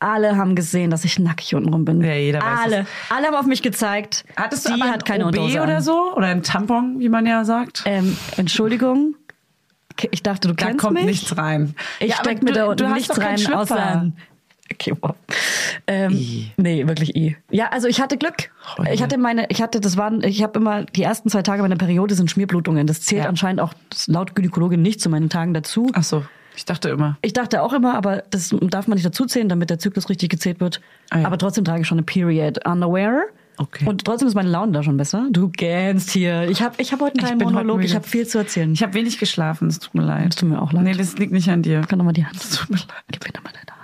alle haben gesehen, dass ich nackig untenrum bin. Ja, jeder weiß Alle. es. Alle haben auf mich gezeigt. Hattest du die aber hat keine ein OB Unterhose oder so? Oder ein Tampon, wie man ja sagt? Ähm, Entschuldigung, ich dachte, du Da kennst kommt mich. nichts rein. Ich Ja, steck mir da unten nichts rein, Schlüpfer. außer... Okay, wow. Ähm, I. nee, wirklich I. Ja, also ich hatte Glück. Ich hatte meine, ich hatte, das waren, ich habe immer, die ersten zwei Tage meiner Periode sind Schmierblutungen. Das zählt Ja. anscheinend auch laut Gynäkologin nicht zu meinen Tagen dazu. Ach so, ich dachte immer. Ich dachte auch immer, aber das darf man nicht dazuzählen, damit der Zyklus richtig gezählt wird. Ah, ja. Aber trotzdem trage ich schon eine Period Underwear. Okay. Und trotzdem ist meine Laune da schon besser. Du gähnst hier. Ich habe ich hab heute einen kleinen Monolog. Ich habe viel zu erzählen. Ich habe wenig geschlafen, es tut mir leid. Es tut mir auch leid. Nee, das liegt nicht an dir. Ich kann nochmal die Hand. Es tut mir leid. Gib mir nochmal deine Hand.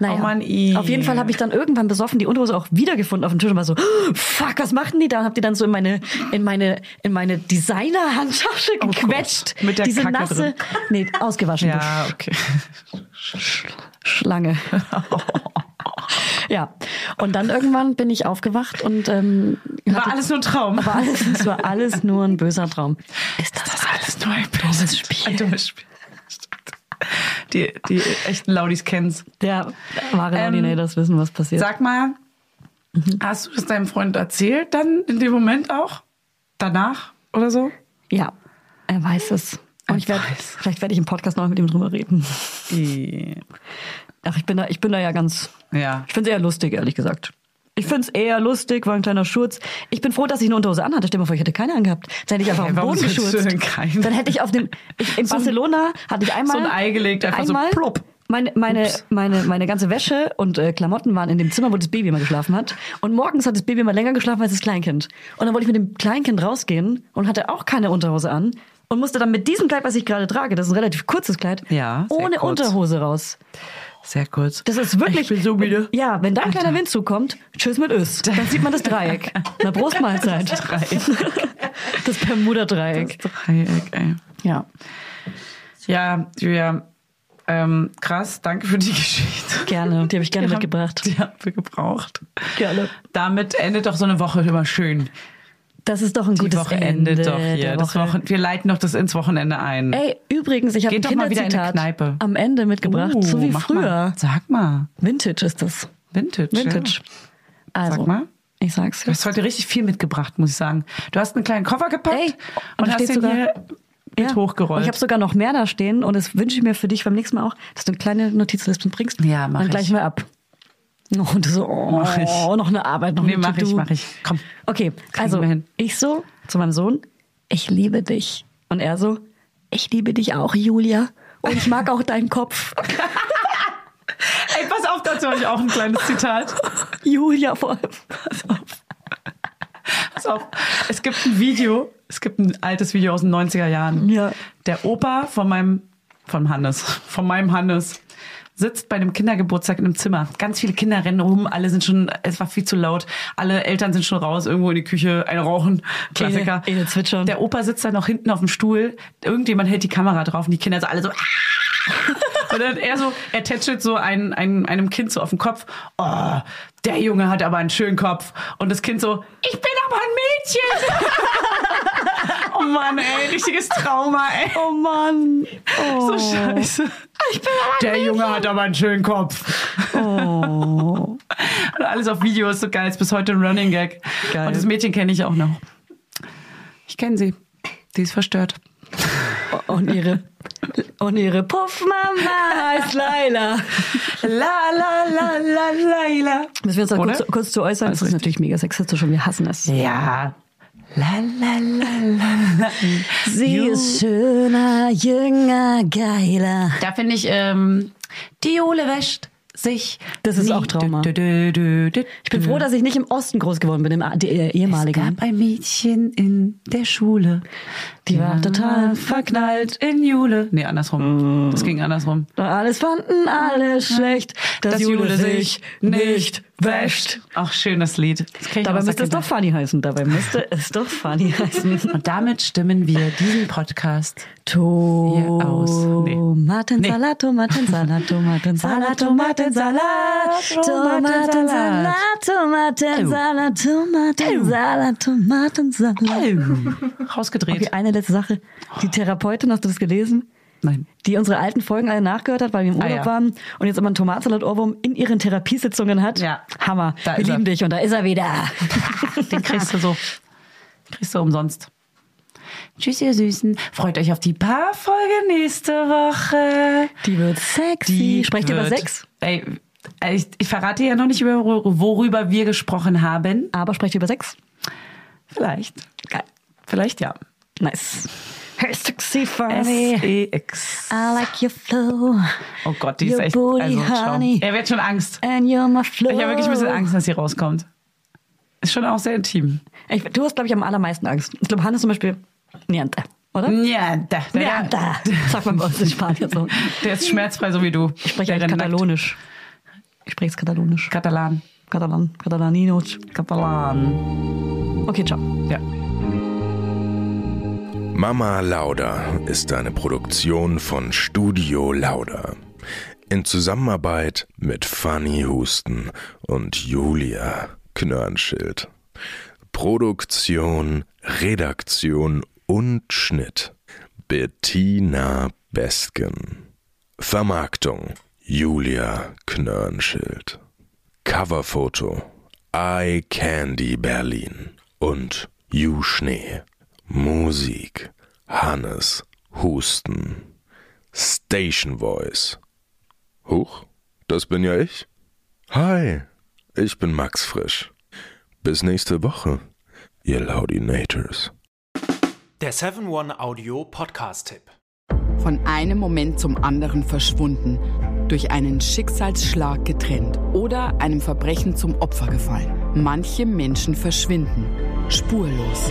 Naja, Oh Mann, auf jeden Fall habe ich dann irgendwann besoffen die Unterhose auch wiedergefunden auf dem Tisch und war so, "Oh, fuck, was machten die da? Und hab die dann so in meine, in meine, in meine Designer-Handtasche Oh gequetscht. Gott, mit der Diese Kacke nasse, drin. nee, ausgewaschen. Ja, okay. Schlange. ja. Und dann irgendwann bin ich aufgewacht und ähm, War hatte- alles nur ein Traum. war alles, es war alles nur ein böser Traum. Ist das, Das ist alles nur ein böses Spiel. Ein dummes Spiel. Die, die echten Laudis kennen's. Der wahre Ähm, Ordinators wissen, was passiert. Sag mal, hast du das deinem Freund erzählt dann in dem Moment auch? Danach oder so? Ja, er weiß es. Und ich werd, weiß. vielleicht werde ich im Podcast noch mit ihm drüber reden. Ach, ich bin da, ich bin da ja ganz. Ja. Ich finde es eher lustig, ehrlich gesagt. Ich finde es eher lustig, war ein kleiner Schurz. Ich bin froh, dass ich eine Unterhose anhatte. Stell dir mal vor, ich hätte keine angehabt. Dann hätte ich einfach Hey, auf den Boden geschurzt. Dann hätte ich auf dem. Ich, in (laughs) So Barcelona hatte ich einmal. so ein Ei gelegt, einfach so einmal plopp. Meine, meine, Ups. meine, meine ganze Wäsche und äh, Klamotten waren in dem Zimmer, wo das Baby immer geschlafen hat. Und morgens hat das Baby immer länger geschlafen als das Kleinkind. Und dann wollte ich mit dem Kleinkind rausgehen und hatte auch keine Unterhose an. Und musste dann mit diesem Kleid, was ich gerade trage, das ist ein relativ kurzes Kleid, Ja, ohne kurz. Unterhose raus. Sehr kurz. Das ist wirklich. Ich bin so müde. Ja, wenn da ein kleiner Wind zukommt, tschüss mit Ös. (laughs) Dann sieht man das Dreieck. Na, Brustmahlzeit. Das Dreieck. (laughs) Das Bermuda-Dreieck. Dreieck, ey. Ja. Ja, Julia, ähm, krass, danke für die (laughs) Geschichte. Gerne. Die habe ich gerne mitgebracht. Die haben wir gebraucht. Gerne. Damit endet doch so eine Woche immer schön. Das ist doch ein Die gutes Woche Ende endet doch hier. Das Woche. Wochen, wir leiten doch das ins Wochenende ein. Ey, übrigens, ich habe ein mal Kinderzitat Kneipe. am Ende mitgebracht, Uh, so wie früher. Mal. Sag mal. Vintage ist das. Vintage. Vintage. Also, Sag mal. ich sag's Du hast heute richtig viel mitgebracht, muss ich sagen. Du hast einen kleinen Koffer gepackt Ey, und und, hast den sogar- hier mit Ja. hochgerollt. Und ich habe sogar noch mehr da stehen und das wünsche ich mir für dich beim nächsten Mal auch, dass du eine kleine Notizliste bringst. Ja, mach Dann gleichen ich. wir ab. (laughs) Und du so, oh, Mach ich. noch eine Arbeit, noch nee, eine mach ich, mach ich. Komm. Okay, also ich so zu meinem Sohn, ich liebe dich. Und er so, ich liebe dich auch, Julia. Und ich mag auch deinen Kopf. (laughs) Ey, pass auf, dazu habe ich auch ein kleines Zitat. (laughs) Julia vor allem. Pass auf. Pass auf. Es gibt ein Video, es gibt ein altes Video aus den 90er Jahren. Ja. Der Opa von meinem, von Hannes, von meinem Hannes, sitzt bei einem Kindergeburtstag in einem Zimmer. Ganz viele Kinder rennen rum, alle sind schon, es war viel zu laut. Alle Eltern sind schon raus, irgendwo in die Küche, eine rauchen. Klassiker. Eine- eine zwitschern. Der Opa sitzt da noch hinten auf dem Stuhl. Irgendjemand hält die Kamera drauf und die Kinder so alle so, "Ah!" (laughs) Und dann er so, er tätschelt so ein, ein, einem Kind so auf den Kopf. Oh, der Junge hat aber einen schönen Kopf. Und das Kind so, ich bin aber ein Mädchen. (laughs) oh Mann, ey, richtiges Trauma, ey. Oh Mann. Oh. So scheiße. Ich bin aber Der Junge hat aber einen schönen Kopf. Oh. Und alles auf Video ist so geil. Ist bis heute ein Running Gag. Geil. Und das Mädchen kenne ich auch noch. Ich kenne sie. Die ist verstört. Und ihre, und ihre Puffmama heißt Laila. La la la la Laila. Müssen wir uns da kurz, kurz zu äußern? Alles Das ist richtig. natürlich mega sexistisch und wir hassen es. Ja. La la la. Sie ist schöner, jünger, geiler. Da finde ich, ähm, die Jule wäscht sich. Das ist nie. auch Trauma. Du, du, du, Ich bin froh, dass ich nicht im Osten groß geworden bin, im äh, ehemaligen. Es gab ein Mädchen in der Schule. Die war total verknallt in Jule. Nee, andersrum. Das ging andersrum. Doch alles fanden alle schlecht, dass, Jule sich nicht wäscht. Ach, schönes Lied. Dabei müsste es doch funny heißen. Dabei müsste es doch funny (laughs) heißen. Und damit stimmen wir diesen Podcast aus. Nee. (laughs) Tomatensalat, Tomatensalat, Tomatensalat, Tomatensalat, Tomatensalat, Tomatensalat, Tomatensalat, Tomatensalat. rausgedreht. Okay, eine letzte Sache. Die Therapeutin, hast du das gelesen? Nein. Die unsere alten Folgen alle nachgehört hat, weil wir im Ah, Urlaub ja. waren und jetzt immer einen Tomatensalat-Ohrwurm in ihren Therapiesitzungen hat. Ja. Hammer. Da wir ist er. lieben dich und da ist er wieder. (laughs) Den kriegst du so. Kriegst du umsonst. Tschüss, ihr Süßen. Freut euch auf die Paarfolge nächste Woche. Die wird sexy. Sprecht ihr über wird- Sex? Ey, ich, ich verrate ja noch nicht, über, worüber wir gesprochen haben. Aber sprecht ihr über Sex? Vielleicht. Geil. Vielleicht ja. Nice. Hey, sexy funny. S-E-X. I like your flow. Oh Gott, die ist Your echt. booty, also, honey. Er wird schon Angst. And you're my flow. Ich habe wirklich ein bisschen Angst, dass sie rauskommt. Ist schon auch sehr intim. Ich, du hast, glaube ich, am allermeisten Angst. Ich glaube, Hannes zum Beispiel, niente, oder? Da, da, Niente. Sagt man bei uns in Spanien so. Der ist schmerzfrei, so wie du. Ich spreche Der eigentlich. Katalonisch. Ich spreche jetzt Katalonisch. Katalan. Katalan. Katalaninos. Katalan. Okay, ciao. Ja. Mama Lauda ist eine Produktion von Studio Lauda. In Zusammenarbeit mit Fanny Husten und Julia Knörnschild. Produktion, Redaktion und Schnitt Bettina Besken. Vermarktung Julia Knörnschild. Coverfoto Eye Candy Berlin und You Schnee. Musik Hannes Husten. Station Voice. Huch, das bin ja ich. Hi, ich bin Max Frisch. Bis nächste Woche, ihr Laudinators. Der 7-One-Audio-Podcast-Tipp. Von einem Moment zum anderen verschwunden, durch einen Schicksalsschlag getrennt oder einem Verbrechen zum Opfer gefallen. Manche Menschen verschwinden spurlos.